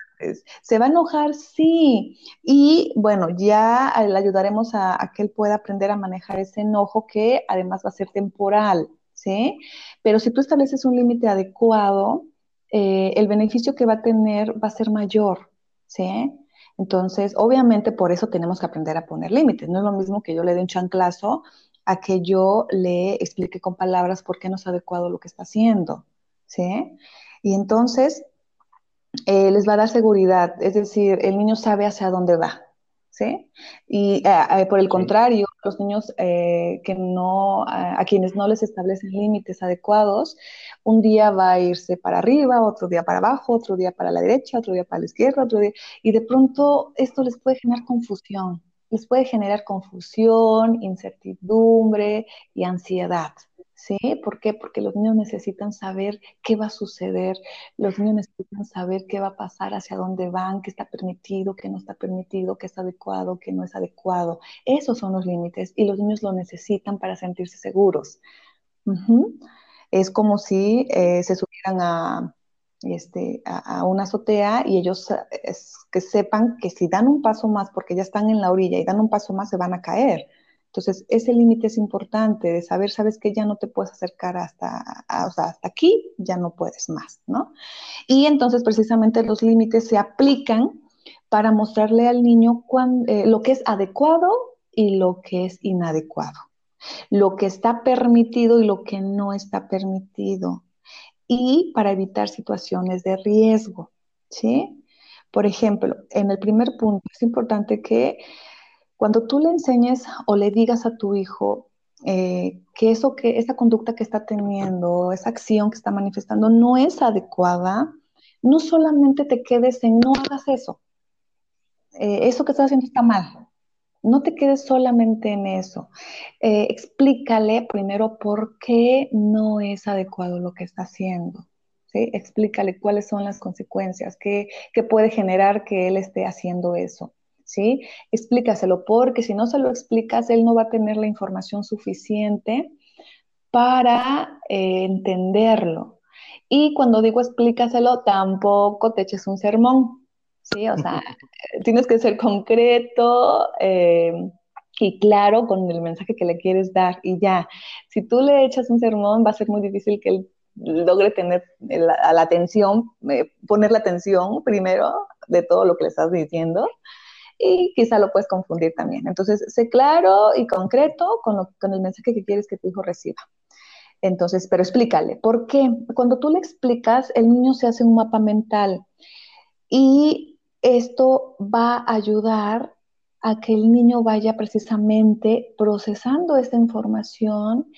¿Se va a enojar? Sí. Y bueno, ya le ayudaremos a, que él pueda aprender a manejar ese enojo que además va a ser temporal, ¿sí? Pero si tú estableces un límite adecuado, eh, el beneficio que va a tener va a ser mayor, ¿sí? Entonces, obviamente por eso tenemos que aprender a poner límites. No es lo mismo que yo le dé un chanclazo a que yo le explique con palabras por qué no es adecuado lo que está haciendo, ¿sí? Y entonces, eh, les va a dar seguridad, es decir, el niño sabe hacia dónde va, ¿sí? Y eh, eh, por el contrario, los niños que no, a, quienes no les establecen límites adecuados, un día va a irse para arriba, otro día para abajo, otro día para la derecha, otro día para la izquierda, otro día, y de pronto esto les puede generar confusión, les puede generar confusión, incertidumbre y ansiedad. ¿Sí? ¿Por qué? Porque los niños necesitan saber qué va a suceder, los niños necesitan saber qué va a pasar, hacia dónde van, qué está permitido, qué no está permitido, qué es adecuado, qué no es adecuado. Esos son los límites y los niños lo necesitan para sentirse seguros. Es como si eh, se subieran a, este, a, una azotea y ellos eh, que sepan que si dan un paso más, porque ya están en la orilla y dan un paso más, se van a caer. Entonces, ese límite es importante de saber, sabes que ya no te puedes acercar hasta, o sea, hasta aquí, ya no puedes más, ¿no? Y entonces, precisamente los límites se aplican para mostrarle al niño eh, lo que es adecuado y lo que es inadecuado, lo que está permitido y lo que no está permitido, y para evitar situaciones de riesgo, ¿sí? Por ejemplo, en el primer punto es importante que cuando tú le enseñes o le digas a tu hijo eh, que eso que esa conducta que está teniendo, esa acción que está manifestando no es adecuada, no solamente te quedes en no hagas eso. Eh, eso que estás haciendo está mal. No te quedes solamente en eso. Eh, explícale primero por qué no es adecuado lo que está haciendo. ¿sí? Explícale cuáles son las consecuencias, qué puede generar que él esté haciendo eso. ¿Sí? Explícaselo, porque si no se lo explicas, él no va a tener la información suficiente para eh, entenderlo. Y cuando digo explícaselo, tampoco te eches un sermón, ¿sí? O sea, tienes que ser concreto eh, y claro con el mensaje que le quieres dar y ya. Si tú le echas un sermón, va a ser muy difícil que él logre tener la, la atención, eh, poner la atención primero de todo lo que le estás diciendo y quizá lo puedes confundir también. Entonces, sé claro y concreto con, con el mensaje que quieres que tu hijo reciba. Entonces, pero explícale, ¿por qué? Cuando tú le explicas, el niño se hace un mapa mental y esto va a ayudar a que el niño vaya precisamente procesando esta información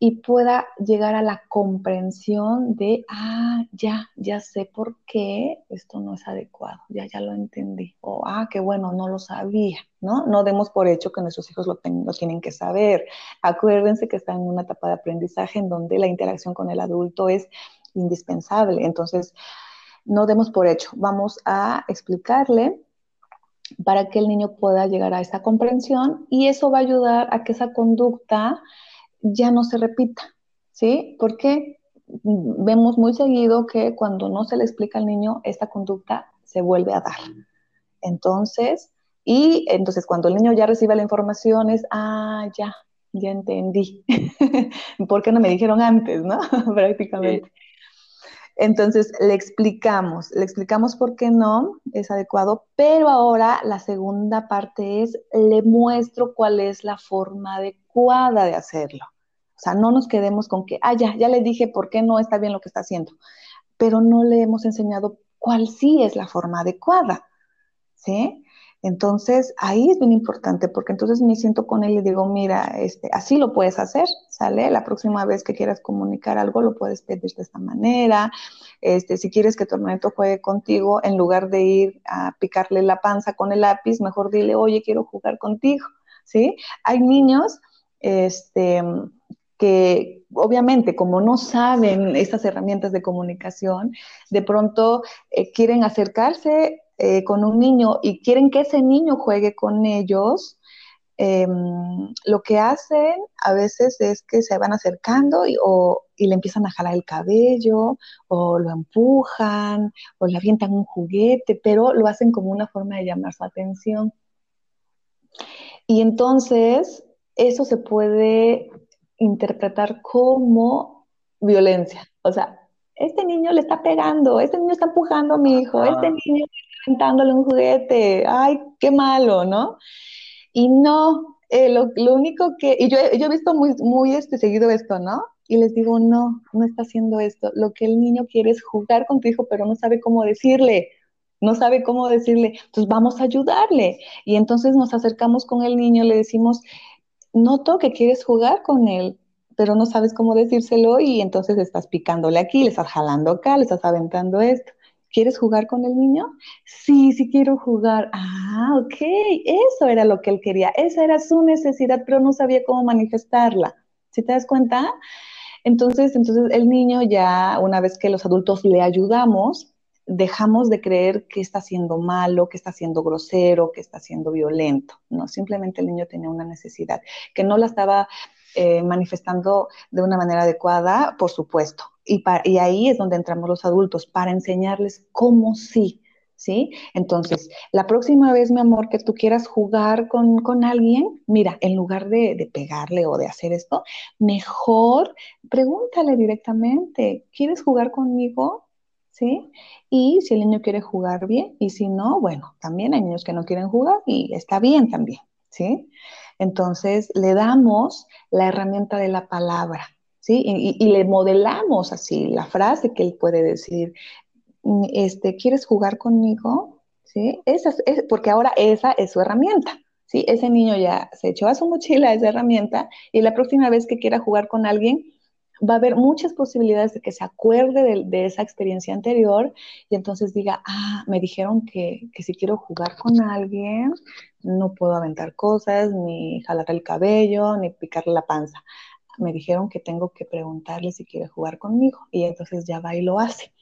y pueda llegar a la comprensión de, ah, ya, ya sé por qué esto no es adecuado, ya, ya lo entendí, o, ah, qué bueno, no lo sabía, ¿no? No demos por hecho que nuestros hijos lo, lo tienen que saber. Acuérdense que están en una etapa de aprendizaje en donde la interacción con el adulto es indispensable. Entonces, no demos por hecho, vamos a explicarle para que el niño pueda llegar a esa comprensión y eso va a ayudar a que esa conducta ya no se repita, ¿sí? Porque vemos muy seguido que cuando no se le explica al niño, esta conducta se vuelve a dar. Entonces, y entonces cuando el niño ya recibe la información es, ah, ya, ya entendí. ¿Por qué no me dijeron antes, no? Prácticamente. Entonces le explicamos, le explicamos por qué no es adecuado, pero ahora la segunda parte es, le muestro cuál es la forma adecuada de hacerlo. O sea, no nos quedemos con que, ah, ya, ya le dije por qué no está bien lo que está haciendo, pero no le hemos enseñado cuál sí es la forma adecuada. ¿Sí? Entonces, ahí es bien importante porque entonces me siento con él y digo, mira, este, así lo puedes hacer, ¿sale? La próxima vez que quieras comunicar algo, lo puedes pedir de esta manera. Este, si quieres que tu hermanito juegue contigo, en lugar de ir a picarle la panza con el lápiz, mejor dile, oye, quiero jugar contigo, ¿sí? Hay niños, este, que obviamente como no saben estas herramientas de comunicación, de pronto eh, quieren acercarse eh, con un niño y quieren que ese niño juegue con ellos, em, lo que hacen a veces es que se van acercando y, o, y le empiezan a jalar el cabello, o lo empujan, o le avientan un juguete, pero lo hacen como una forma de llamar su atención. Y entonces eso se puede interpretar como violencia. O sea, este niño le está pegando, este niño está empujando a mi hijo, este niño aventándole un juguete, ay, qué malo, ¿no? Y no, eh, lo, único que, y yo, he visto muy, muy este, seguido esto, ¿no? Y les digo, no, no está haciendo esto. Lo que el niño quiere es jugar con tu hijo, pero no sabe cómo decirle, no sabe cómo decirle. Entonces vamos a ayudarle. Y entonces nos acercamos con el niño, le decimos, noto que quieres jugar con él, pero no sabes cómo decírselo y entonces estás picándole aquí, le estás jalando acá, le estás aventando esto. ¿Quieres jugar con el niño? Sí, sí quiero jugar. Ah, ok, eso era lo que él quería, esa era su necesidad, pero no sabía cómo manifestarla. ¿Sí te das cuenta? Entonces, entonces el niño ya, una vez que los adultos le ayudamos, dejamos de creer que está siendo malo, que está siendo grosero, que está siendo violento. No, simplemente el niño tenía una necesidad que no la estaba eh, manifestando de una manera adecuada, por supuesto. Y, ahí es donde entramos los adultos, para enseñarles cómo sí, ¿sí? Entonces, la próxima vez, mi amor, que tú quieras jugar con, alguien, mira, en lugar de, de, pegarle o de hacer esto, mejor pregúntale directamente, ¿quieres jugar conmigo? ¿Sí? Y si el niño quiere jugar bien, y si no, bueno, también hay niños que no quieren jugar y está bien también, ¿sí? Entonces, le damos la herramienta de la palabra, ¿sí? Y, le modelamos así la frase que él puede decir, mm, este, ¿quieres jugar conmigo? ¿Sí? Esa es, porque ahora esa es su herramienta, ¿sí? Ese niño ya se echó a su mochila esa herramienta y la próxima vez que quiera jugar con alguien, va a haber muchas posibilidades de que se acuerde de, esa experiencia anterior y entonces diga, ah, me dijeron que, que, si quiero jugar con alguien, no puedo aventar cosas, ni jalar el cabello, ni picarle la panza. Me dijeron que tengo que preguntarle si quiere jugar conmigo y entonces ya va y lo hace.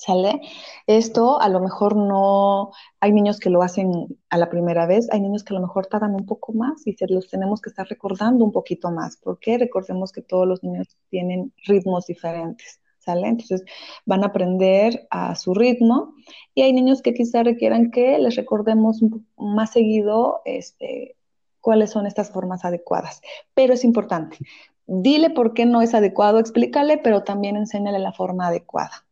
¿Sale? Esto a lo mejor no, hay niños que lo hacen a la primera vez, hay niños que a lo mejor tardan un poco más y se los tenemos que estar recordando un poquito más, porque recordemos que todos los niños tienen ritmos diferentes, ¿sale? Entonces van a aprender a su ritmo y hay niños que quizá requieran que les recordemos más seguido este, cuáles son estas formas adecuadas, pero es importante. Dile por qué no es adecuado, explícale, pero también enséñale la forma adecuada.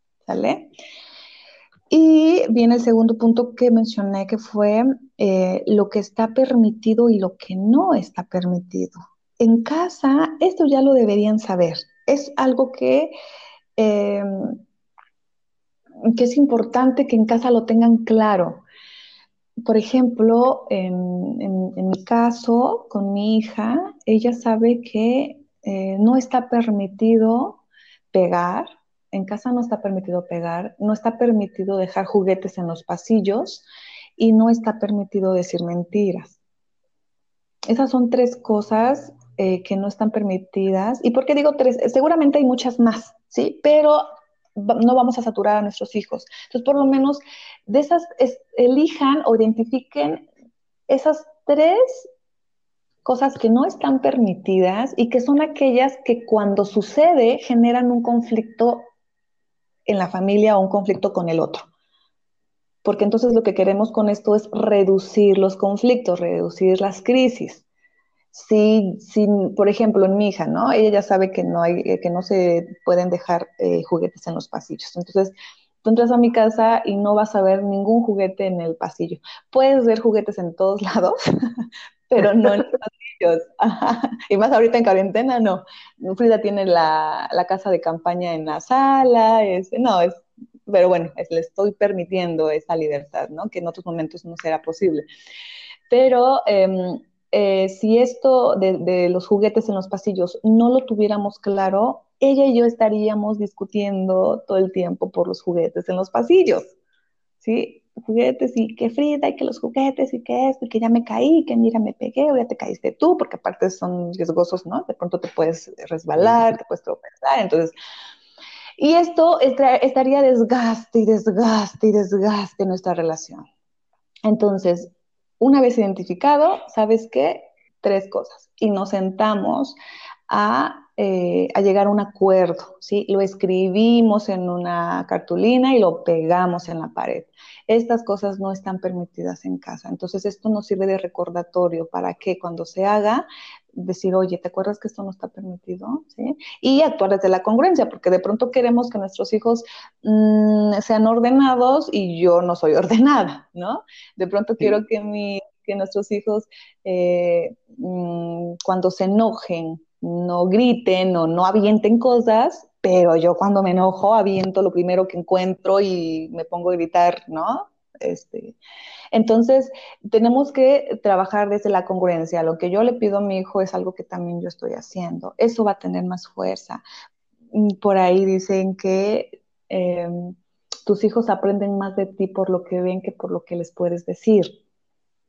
Y viene el segundo punto que mencioné, que fue eh, lo que está permitido y lo que no está permitido. En casa, esto ya lo deberían saber. Es algo que, em, que es importante que en casa lo tengan claro. Por ejemplo, en, mi caso, con mi hija, ella sabe que eh, no está permitido pegar, en casa no está permitido pegar, no está permitido dejar juguetes en los pasillos y no está permitido decir mentiras. Esas son tres cosas eh, que no están permitidas. ¿Y por qué digo tres? Seguramente hay muchas más, ¿sí? Pero no vamos a saturar a nuestros hijos. Entonces, por lo menos de esas, elijan o identifiquen esas tres cosas que no están permitidas y que son aquellas que cuando sucede generan un conflicto en la familia o un conflicto con el otro. Porque entonces lo que queremos con esto es reducir los conflictos, reducir las crisis. Si, si, por ejemplo, en mi hija, ¿no? Ella ya sabe que no, hay, que no se pueden dejar eh, juguetes en los pasillos. Entonces, tú entras a mi casa y no vas a ver ningún juguete en el pasillo. Puedes ver juguetes en todos lados, pero no en los pasillos. Y más ahorita en cuarentena, no. Frida tiene la, casa de campaña en la sala, es, no, es, pero bueno, le estoy permitiendo esa libertad, ¿no? Que en otros momentos no será posible. Pero em, eh, si esto de, de, los juguetes en los pasillos no lo tuviéramos claro, ella y yo estaríamos discutiendo todo el tiempo por los juguetes en los pasillos, ¿sí? Juguetes y que Frida y que los juguetes y que esto y que ya me caí, que mira me pegué o ya te caíste tú, porque aparte son riesgosos, ¿no? De pronto te puedes resbalar, te puedes tropezar, entonces... Y esto estaría desgaste y desgaste y desgaste en nuestra relación. Entonces, una vez identificado, ¿sabes qué? Tres cosas. Y nos sentamos a eh, a llegar a un acuerdo, ¿sí? Lo escribimos en una cartulina y lo pegamos en la pared. Estas cosas no están permitidas en casa. Entonces, esto nos sirve de recordatorio para que cuando se haga, decir, oye, ¿te acuerdas que esto no está permitido? ¿Sí? Y actuar desde la congruencia, porque de pronto queremos que nuestros hijos mm, sean ordenados y yo no soy ordenada, ¿no? De pronto quiero que, mi, que nuestros hijos, eh, mm, cuando se enojen, no griten o no avienten cosas, pero yo cuando me enojo aviento lo primero que encuentro y me pongo a gritar, ¿no? Este, entonces, tenemos que trabajar desde la congruencia. Lo que yo le pido a mi hijo es algo que también yo estoy haciendo. Eso va a tener más fuerza. Mm, por ahí dicen que em, tus hijos aprenden más de ti por lo que ven que por lo que les puedes decir.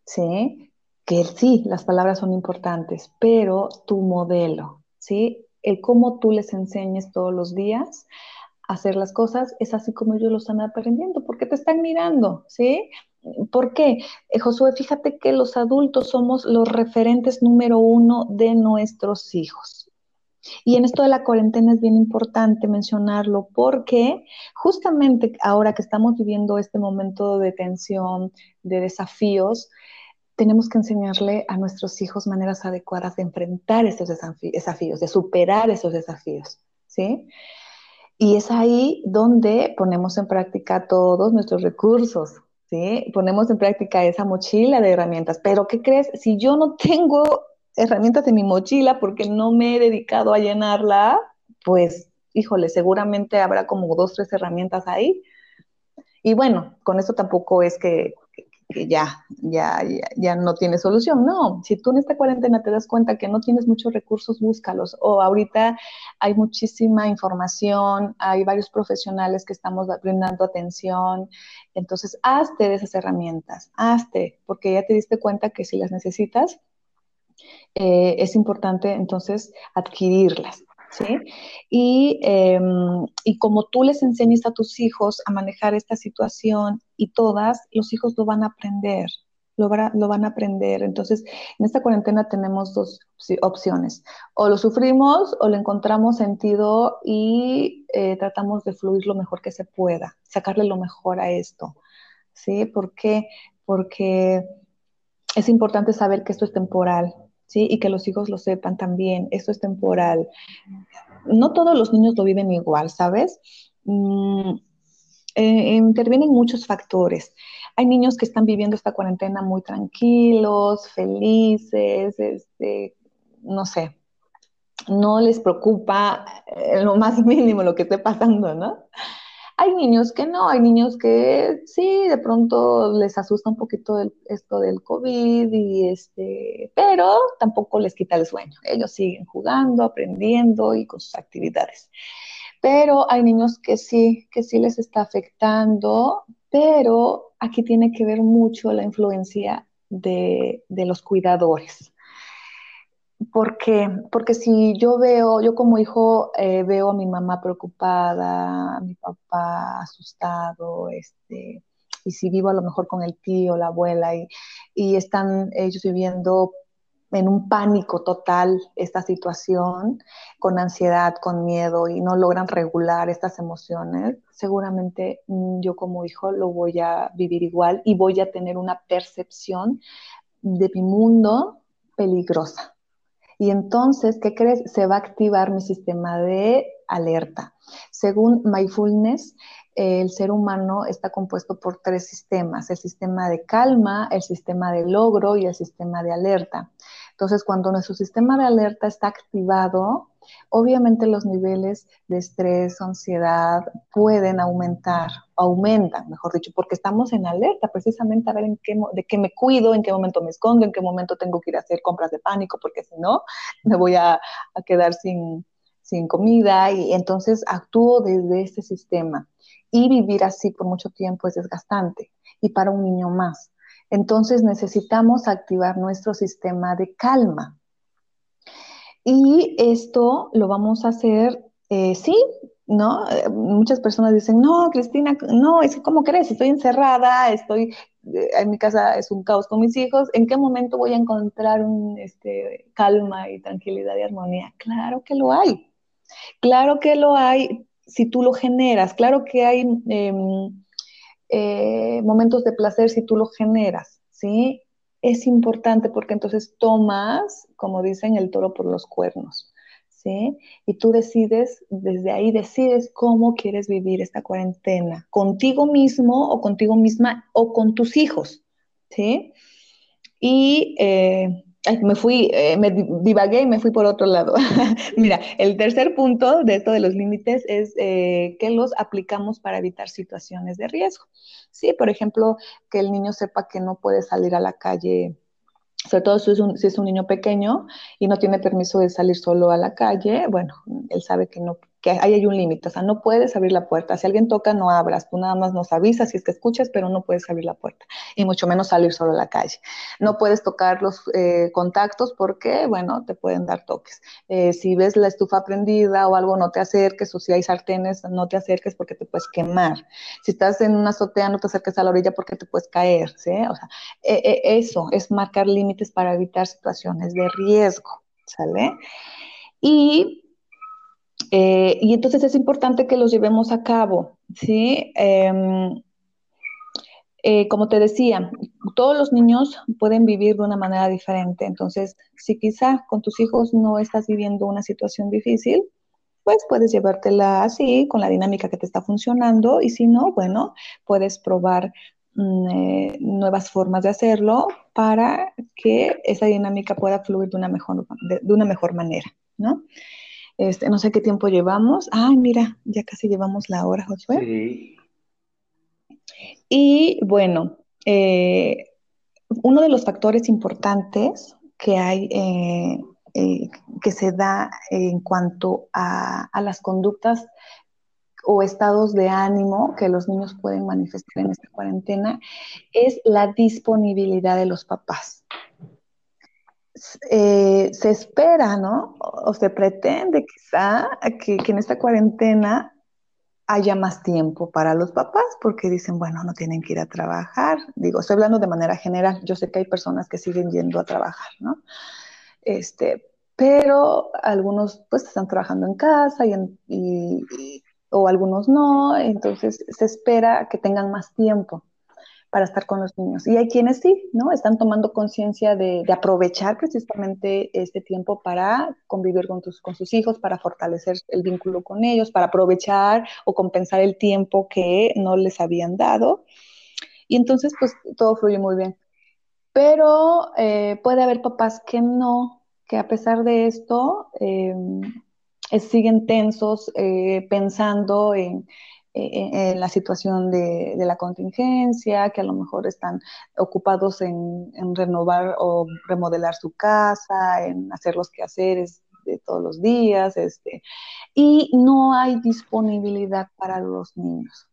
¿Sí? Que sí, las palabras son importantes, pero tu modelo, ¿sí? El cómo tú les enseñes todos los días a hacer las cosas es así como ellos lo están aprendiendo, porque te están mirando, ¿sí? ¿Por qué? Eh, Josué, fíjate que los adultos somos los referentes número uno de nuestros hijos. Y en esto de la cuarentena es bien importante mencionarlo porque justamente ahora que estamos viviendo este momento de tensión, de desafíos, tenemos que enseñarle a nuestros hijos maneras adecuadas de enfrentar estos desafíos, de superar esos desafíos, ¿sí? Y es ahí donde ponemos en práctica todos nuestros recursos, ¿sí? Ponemos en práctica esa mochila de herramientas. Pero, ¿qué crees? Si yo no tengo herramientas en mi mochila porque no me he dedicado a llenarla, pues, híjole, seguramente habrá como dos, tres herramientas ahí. Y bueno, con eso tampoco es que que ya, ya, ya, no tiene solución. No, si tú en esta cuarentena te das cuenta que no tienes muchos recursos, búscalos. O ahorita hay muchísima información, hay varios profesionales que estamos brindando atención. Entonces, hazte de esas herramientas, hazte, porque ya te diste cuenta que si las necesitas, eh, es importante entonces adquirirlas. ¿Sí? Em, y, como tú les enseñas a tus hijos a manejar esta situación y todas, los hijos lo van a aprender, lo, lo van a aprender. Entonces, en esta cuarentena tenemos dos opciones. O lo sufrimos o le encontramos sentido y eh, tratamos de fluir lo mejor que se pueda, sacarle lo mejor a esto, ¿sí? ¿Por qué? Porque es importante saber que esto es temporal, ¿sí? Y que los hijos lo sepan también, esto es temporal. No todos los niños lo viven igual, ¿sabes? Mm, eh, intervienen muchos factores. Hay niños que están viviendo esta cuarentena muy tranquilos, felices, este, no sé, no les preocupa eh, lo más mínimo lo que esté pasando, ¿no? Hay niños que no, hay niños que sí, de pronto les asusta un poquito esto del COVID, y este, pero tampoco les quita el sueño. Ellos siguen jugando, aprendiendo y con sus actividades. Pero hay niños que sí, que sí les está afectando, pero aquí tiene que ver mucho la influencia de, de los cuidadores. ¿Por qué? Porque si yo veo, yo como hijo eh, veo a mi mamá preocupada, a mi papá asustado, este, y si vivo a lo mejor con el tío, la abuela, y, y están ellos viviendo en un pánico total esta situación, con ansiedad, con miedo y no logran regular estas emociones, seguramente mm, yo como hijo lo voy a vivir igual y voy a tener una percepción de mi mundo peligrosa. Y entonces, ¿qué crees? Se va a activar mi sistema de alerta. Según Mindfulness, el ser humano está compuesto por tres sistemas, el sistema de calma, el sistema de logro y el sistema de alerta. Entonces, cuando nuestro sistema de alerta está activado, obviamente los niveles de estrés, ansiedad pueden aumentar, aumentan, mejor dicho, porque estamos en alerta precisamente a ver en qué, de qué me cuido, en qué momento me escondo, en qué momento tengo que ir a hacer compras de pánico, porque si no, me voy a, quedar sin, sin comida y entonces actúo desde ese sistema. Y vivir así por mucho tiempo es desgastante y para un niño más. Entonces necesitamos activar nuestro sistema de calma. Y esto lo vamos a hacer, eh, sí, ¿no? muchas personas dicen, no, Cristina, no, es que, ¿cómo crees? Estoy encerrada, estoy, eh, en mi casa es un caos con mis hijos, ¿en qué momento voy a encontrar un, este, calma y tranquilidad y armonía? Claro que lo hay, claro que lo hay si tú lo generas, claro que hay... Em, eh, momentos de placer si tú lo generas, ¿sí? Es importante porque entonces tomas, como dicen, el toro por los cuernos, ¿sí? Y tú decides, desde ahí decides cómo quieres vivir esta cuarentena, contigo mismo o contigo misma o con tus hijos, ¿sí? Y eh, me fui, eh, me divagué y me fui por otro lado. Mira, el tercer punto de esto de los límites es eh, que los aplicamos para evitar situaciones de riesgo. Sí, por ejemplo, que el niño sepa que no puede salir a la calle sobre todo si es, un, si es un niño pequeño y no tiene permiso de salir solo a la calle, bueno, él sabe que no que ahí hay un límite, o sea, no puedes abrir la puerta. Si alguien toca, no abras, tú nada más nos avisas si es que escuchas, pero no puedes abrir la puerta y mucho menos salir solo a la calle. No puedes tocar los eh, contactos porque, bueno, te pueden dar toques. Eh, si ves la estufa prendida o algo, no te acerques, o si hay sartenes, no te acerques porque te puedes quemar. Si estás en una azotea, no te acerques a la orilla porque te puedes caer, ¿sí? O sea, e, e, eso es marcar límites para evitar situaciones de riesgo, ¿sale? Y eh, y entonces es importante que los llevemos a cabo, ¿sí? Em, eh, como te decía, todos los niños pueden vivir de una manera diferente. Entonces, si quizá con tus hijos no estás viviendo una situación difícil, pues puedes llevártela así, con la dinámica que te está funcionando. Y si no, bueno, puedes probar mm, eh, nuevas formas de hacerlo para que esa dinámica pueda fluir de una mejor, de una mejor manera, ¿no? Este, no sé qué tiempo llevamos. Ay, mira, ya casi llevamos la hora, Josué. Sí. Y bueno, eh, uno de los factores importantes que hay, eh, eh, que se da en cuanto a, a, las conductas o estados de ánimo que los niños pueden manifestar en esta cuarentena, es la disponibilidad de los papás. Eh, se espera, ¿no? O, se pretende quizá que, en esta cuarentena haya más tiempo para los papás porque dicen, bueno, no tienen que ir a trabajar. Digo, estoy hablando de manera general. Yo sé que hay personas que siguen yendo a trabajar, ¿no? Este, pero algunos pues están trabajando en casa y, o algunos no, entonces se espera que tengan más tiempo para estar con los niños. Y hay quienes sí, ¿no? Están tomando conciencia de, aprovechar precisamente este tiempo para convivir con, tus, con sus hijos, para fortalecer el vínculo con ellos, para aprovechar o compensar el tiempo que no les habían dado. Y entonces, pues todo fluye muy bien. Pero eh, puede haber papás que no, que a pesar de esto, em, siguen tensos eh, pensando en, eh, en la situación de, la contingencia, que a lo mejor están ocupados en, renovar o remodelar su casa, en hacer los quehaceres de todos los días, este, y no hay disponibilidad para los niños.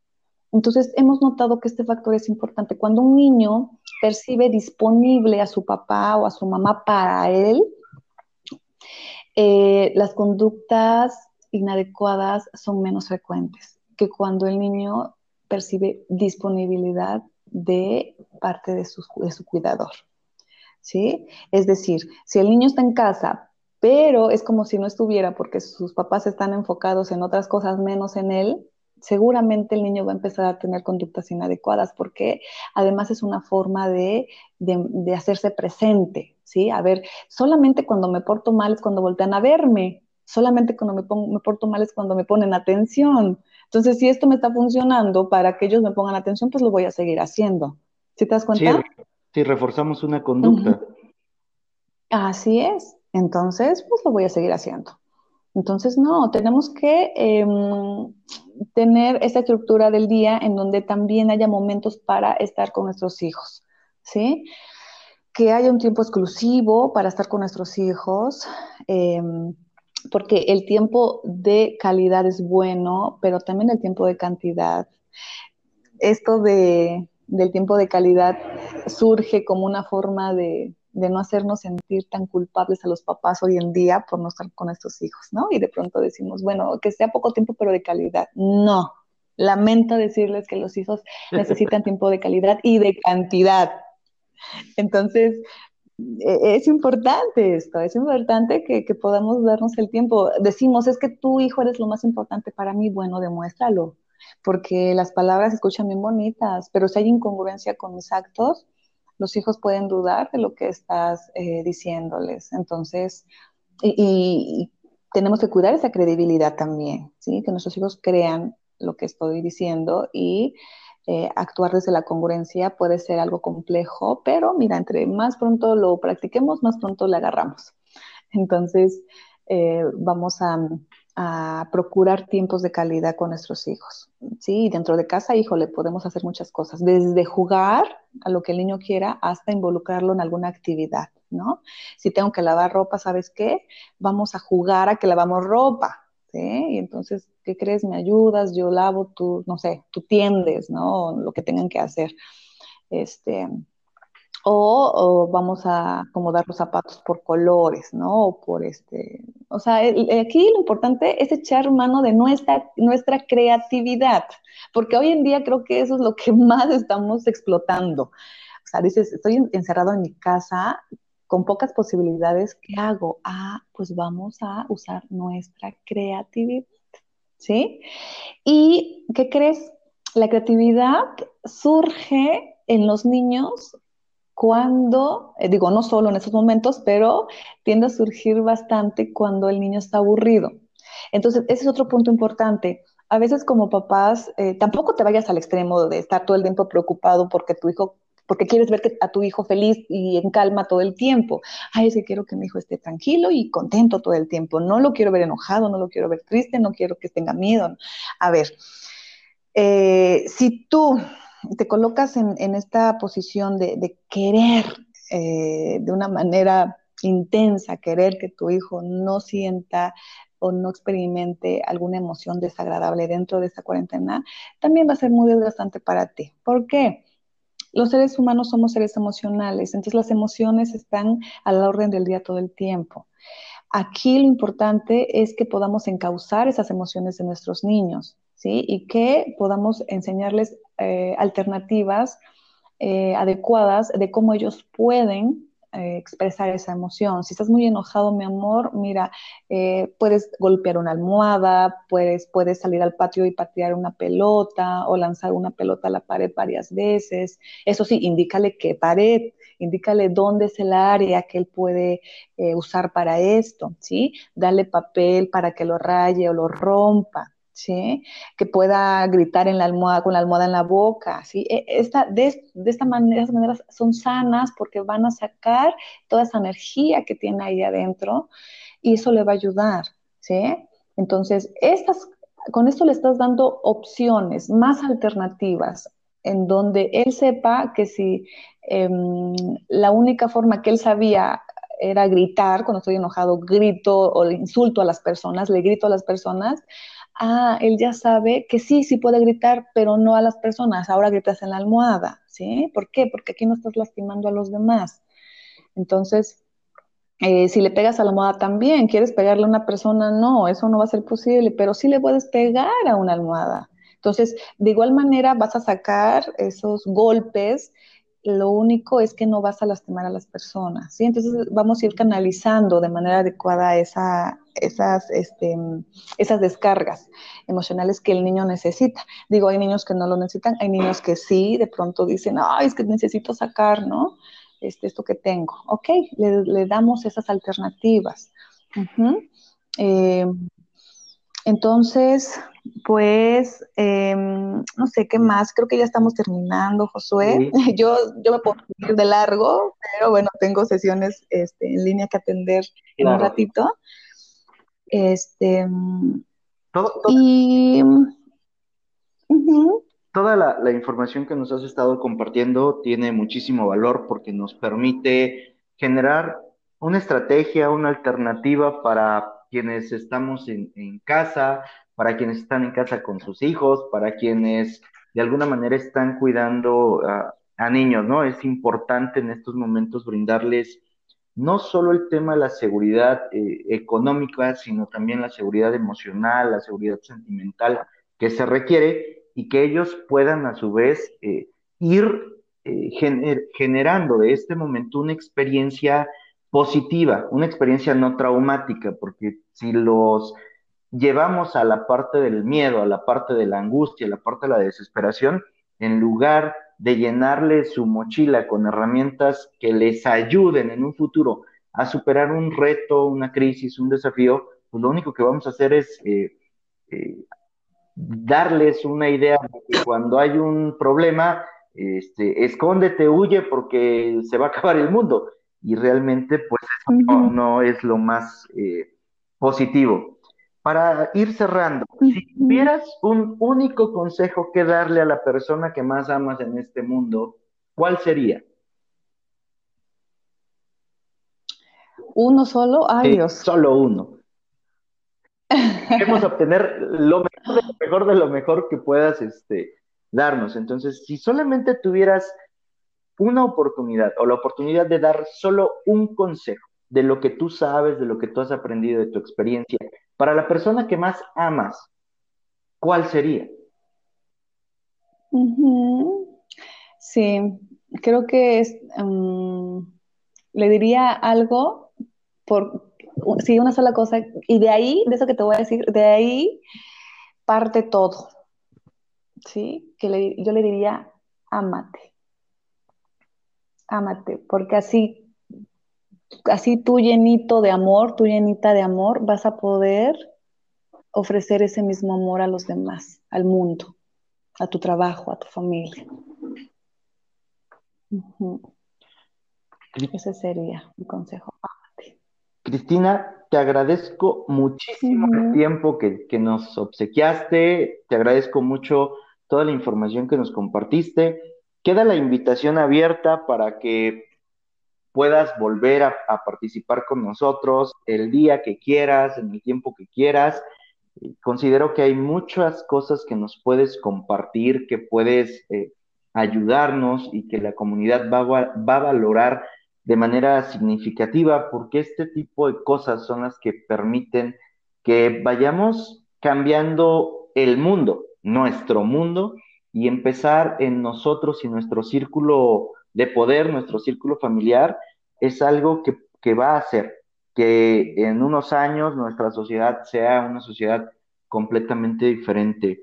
Entonces, hemos notado que este factor es importante. Cuando un niño percibe disponible a su papá o a su mamá para él, Eh, las conductas inadecuadas son menos frecuentes que cuando el niño percibe disponibilidad de parte de su, de su cuidador. ¿Sí? Es decir, si el niño está en casa, pero es como si no estuviera porque sus papás están enfocados en otras cosas menos en él, seguramente el niño va a empezar a tener conductas inadecuadas porque además es una forma de, de, hacerse presente, ¿sí? A ver, solamente cuando me porto mal es cuando voltean a verme, solamente cuando me, pongo, me porto mal es cuando me ponen atención. Entonces, si esto me está funcionando para que ellos me pongan atención, pues lo voy a seguir haciendo. ¿Sí te das cuenta? Si reforzamos una conducta. Así es. Entonces, pues lo voy a seguir haciendo. Entonces, no, tenemos que em, tener esa estructura del día en donde también haya momentos para estar con nuestros hijos, ¿sí? Que haya un tiempo exclusivo para estar con nuestros hijos, em, porque el tiempo de calidad es bueno, pero también el tiempo de cantidad. Esto de, del tiempo de calidad surge como una forma de, de no hacernos sentir tan culpables a los papás hoy en día por no estar con nuestros hijos, ¿no? Y de pronto decimos, bueno, que sea poco tiempo, pero de calidad. No, lamento decirles que los hijos necesitan tiempo de calidad y de cantidad. Entonces, es importante esto, es importante que, que, podamos darnos el tiempo. Decimos, es que tu hijo eres lo más importante para mí, bueno, demuéstralo, porque las palabras se escuchan bien bonitas, pero si hay incongruencia con mis actos, los hijos pueden dudar de lo que estás eh, diciéndoles. Entonces, y, tenemos que cuidar esa credibilidad también, ¿sí? Que nuestros hijos crean lo que estoy diciendo y eh, actuar desde la congruencia puede ser algo complejo, pero mira, entre más pronto lo practiquemos, más pronto le agarramos. Entonces, eh, vamos a, procurar tiempos de calidad con nuestros hijos. Sí, dentro de casa, híjole, podemos hacer muchas cosas, desde jugar a lo que el niño quiera hasta involucrarlo en alguna actividad, ¿no? Si tengo que lavar ropa, ¿sabes qué? Vamos a jugar a que lavamos ropa, ¿sí? Y entonces, ¿qué crees? Me ayudas, yo lavo, tú, no sé, tú tiendes, ¿no? Lo que tengan que hacer. Este, o, vamos a acomodar los zapatos por colores, ¿no? O por este, o sea, aquí lo importante es echar mano de nuestra, nuestra creatividad, porque hoy en día creo que eso es lo que más estamos explotando. O sea, dices, estoy encerrado en mi casa con pocas posibilidades, ¿qué hago? Ah, pues vamos a usar nuestra creatividad, ¿sí? ¿Y qué crees? La creatividad surge en los niños cuando, eh, digo, no solo en esos momentos, pero tiende a surgir bastante cuando el niño está aburrido. Entonces, ese es otro punto importante. A veces como papás, eh, tampoco te vayas al extremo de estar todo el tiempo preocupado porque tu hijo, porque quieres ver a tu hijo feliz y en calma todo el tiempo. Ay, es que quiero que mi hijo esté tranquilo y contento todo el tiempo. No lo quiero ver enojado, no lo quiero ver triste, no quiero que tenga miedo. A ver, eh, si tú te colocas en, esta posición de, querer eh, de una manera intensa, querer que tu hijo no sienta o no experimente alguna emoción desagradable dentro de esta cuarentena, también va a ser muy desgastante para ti. ¿Por qué? Los seres humanos somos seres emocionales, entonces las emociones están a la orden del día todo el tiempo. Aquí lo importante es que podamos encauzar esas emociones de nuestros niños, ¿sí? Y que podamos enseñarles eh, alternativas eh, adecuadas de cómo ellos pueden eh, expresar esa emoción. Si estás muy enojado, mi amor, mira, puedes golpear una almohada, puedes, puedes salir al patio y patear una pelota o lanzar una pelota a la pared varias veces. Eso sí, indícale qué pared, indícale dónde es el área que él puede usar para esto, ¿sí? Dale papel para que lo raye o lo rompa. Que pueda gritar en la almohada, con la almohada en la boca, ¿sí? E, esta, de, esta manera, estas maneras son sanas porque van a sacar toda esa energía que tiene ahí adentro y eso le va a ayudar, ¿sí? Entonces, estas, con esto le estás dando opciones, más alternativas, en donde él sepa que si em, la única forma que él sabía era gritar, cuando estoy enojado, grito o insulto a las personas, le grito a las personas, ah, él ya sabe que sí, sí puede gritar, pero no a las personas, ahora gritas en la almohada, ¿sí? ¿Por qué? Porque aquí no estás lastimando a los demás. Entonces, Eh, si le pegas a la almohada también, quieres pegarle a una persona, no, eso no va a ser posible, pero sí le puedes pegar a una almohada. Entonces, de igual manera vas a sacar esos golpes, lo único es que no vas a lastimar a las personas, ¿sí? Entonces vamos a ir canalizando de manera adecuada esa, esas, este, esas descargas emocionales que el niño necesita. Digo, hay niños que no lo necesitan, hay niños que sí, de pronto dicen, ay, es que necesito sacar, ¿no? Este, esto que tengo. Ok, le, damos esas alternativas. Em, entonces, pues, em, no sé qué más, creo que ya estamos terminando, Josué. Yo, yo me puedo ir de largo, pero bueno, tengo sesiones este, en línea que atender en un ratito. Este, y... Toda la, información que nos has estado compartiendo tiene muchísimo valor porque nos permite generar una estrategia, una alternativa para quienes estamos en, casa, para quienes están en casa con sus hijos, para quienes de alguna manera están cuidando a, niños, ¿no? Es importante en estos momentos brindarles no solo el tema de la seguridad eh, económica, sino también la seguridad emocional, la seguridad sentimental que se requiere y que ellos puedan a su vez eh, ir eh, generando de este momento una experiencia positiva, una experiencia no traumática, porque si los llevamos a la parte del miedo, a la parte de la angustia, a la parte de la desesperación, en lugar de llenarle su mochila con herramientas que les ayuden en un futuro a superar un reto, una crisis, un desafío, pues lo único que vamos a hacer es eh, darles una idea de que cuando hay un problema, este, escóndete, huye porque se va a acabar el mundo. Y realmente, pues eso no, es lo más eh, positivo. Para ir cerrando, si tuvieras un único consejo que darle a la persona que más amas en este mundo, ¿cuál sería? ¿Uno solo? Ay, Dios. Solo uno. Queremos obtener lo mejor, de lo mejor que puedas este, darnos. Entonces, si solamente tuvieras una oportunidad o la oportunidad de dar solo un consejo de lo que tú sabes, de lo que tú has aprendido, de tu experiencia, para la persona que más amas, ¿cuál sería? Sí, creo que es, mm, le diría algo por, sí, una sola cosa. Y de ahí, de eso que te voy a decir, de ahí parte todo. ¿Sí? Que yo le diría, ámate. Ámate, porque así, así tú llenito de amor, tú llenita de amor, vas a poder ofrecer ese mismo amor a los demás, al mundo, a tu trabajo, a tu familia. Ese sería mi consejo. Cristina, te agradezco muchísimo el tiempo que, nos obsequiaste, te agradezco mucho toda la información que nos compartiste. Queda la invitación abierta para que puedas volver a, participar con nosotros el día que quieras, en el tiempo que quieras. Considero que hay muchas cosas que nos puedes compartir, que puedes eh, ayudarnos y que la comunidad va, va a valorar de manera significativa, porque este tipo de cosas son las que permiten que vayamos cambiando el mundo, nuestro mundo, y empezar en nosotros y nuestro círculo de poder, nuestro círculo familiar, es algo que, que va a hacer que en unos años nuestra sociedad sea una sociedad completamente diferente.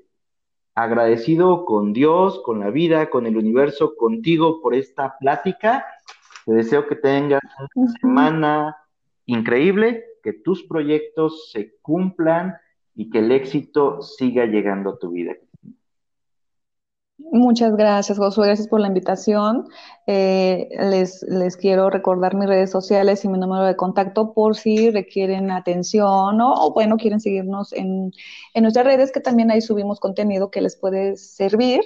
Agradecido con Dios, con la vida, con el universo, contigo por esta plática te deseo que tengas una semana increíble, que tus proyectos se cumplan y que el éxito siga llegando a tu vida. Muchas gracias, Josué. Gracias por la invitación. Eh, les, les, quiero recordar mis redes sociales y mi número de contacto por si requieren atención o, bueno, quieren seguirnos en, en, nuestras redes, que también ahí subimos contenido que les puede servir.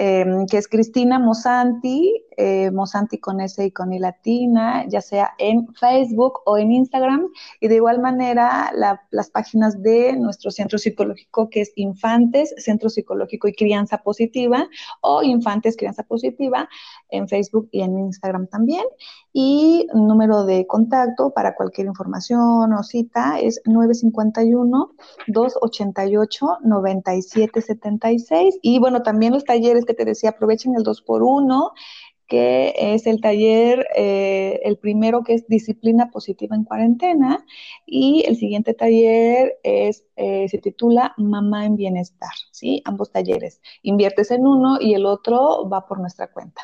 Em, que es Cristina Mosanti eh, Mosanti con S y con I latina, ya sea en Facebook o en Instagram. Y de igual manera, las páginas de nuestro centro psicológico, que es Infantes, Centro Psicológico y Crianza Positiva, o Infantes Crianza Positiva, en Facebook y en Instagram también. Y número de contacto para cualquier información o cita es 951-288-9776. Y bueno, también los talleres que te decía, aprovechen el 2x1 que es el taller, eh, el primero que es disciplina positiva en cuarentena y el siguiente taller es, eh, se titula Mamá en Bienestar, ¿sí? Ambos talleres. Inviertes en uno y el otro va por nuestra cuenta.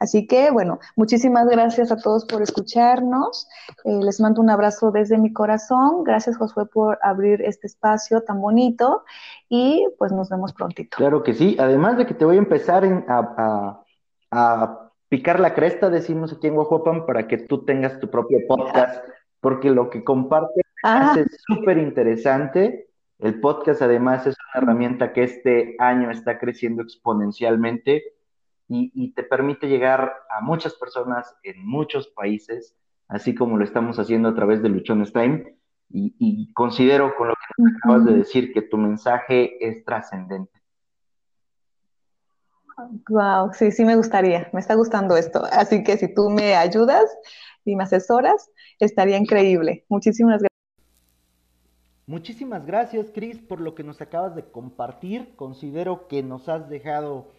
Así que, bueno, muchísimas gracias a todos por escucharnos. Eh, les mando un abrazo desde mi corazón. Gracias, Josué, por abrir este espacio tan bonito y pues nos vemos prontito. Claro que sí. Además de que te voy a empezar a, picar la cresta, decimos aquí en Guajuapan, para que tú tengas tu propio podcast, porque lo que compartes ah. es súper interesante. El podcast además es una herramienta que este año está creciendo exponencialmente y, te permite llegar a muchas personas en muchos países, así como lo estamos haciendo a través de Luchones Time. Y, considero con lo que acabas de decir que tu mensaje es trascendente. Wow, sí, sí me gustaría, me está gustando esto. Así que si tú me ayudas y me asesoras, estaría increíble. Muchísimas gracias. Muchísimas gracias, Cris, por lo que nos acabas de compartir. Considero que nos has dejado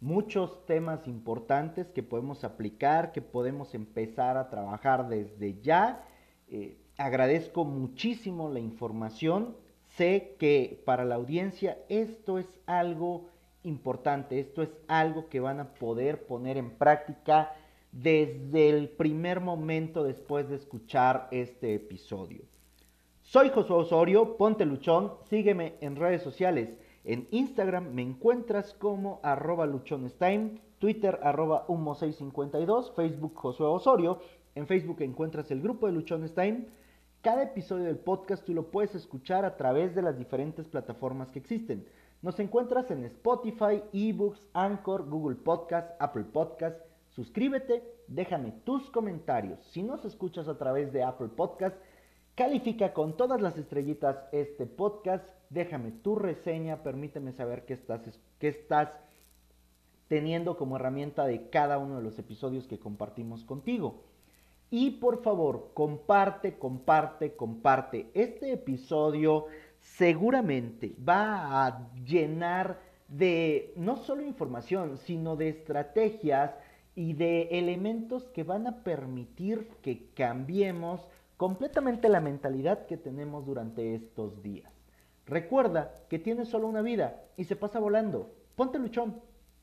muchos temas importantes que podemos aplicar, que podemos empezar a trabajar desde ya. Eh, agradezco muchísimo la información. Sé que para la audiencia esto es algo importante, esto es algo que van a poder poner en práctica desde el primer momento después de escuchar este episodio. Soy Josué Osorio, ponte luchón, sígueme en redes sociales en Instagram me encuentras como arroba luchonestime, Twitter arroba humo652, Facebook Josué Osorio. En Facebook encuentras el grupo de Luchones Cada episodio del podcast tú lo puedes escuchar a través de las diferentes plataformas que existen. Nos encuentras en Spotify, eBooks, Anchor, Google Podcast, Apple Podcast. Suscríbete, déjame tus comentarios. Si nos escuchas a través de Apple Podcast, califica con todas las estrellitas este podcast déjame tu reseña, permíteme saber qué estás, qué estás teniendo como herramienta de cada uno de los episodios que compartimos contigo. Y por favor, comparte, comparte, comparte. Este episodio seguramente va a llenar de no solo información, sino de estrategias y de elementos que van a permitir que cambiemos completamente la mentalidad que tenemos durante estos días. Recuerda que tienes solo una vida y se pasa volando. Ponte luchón.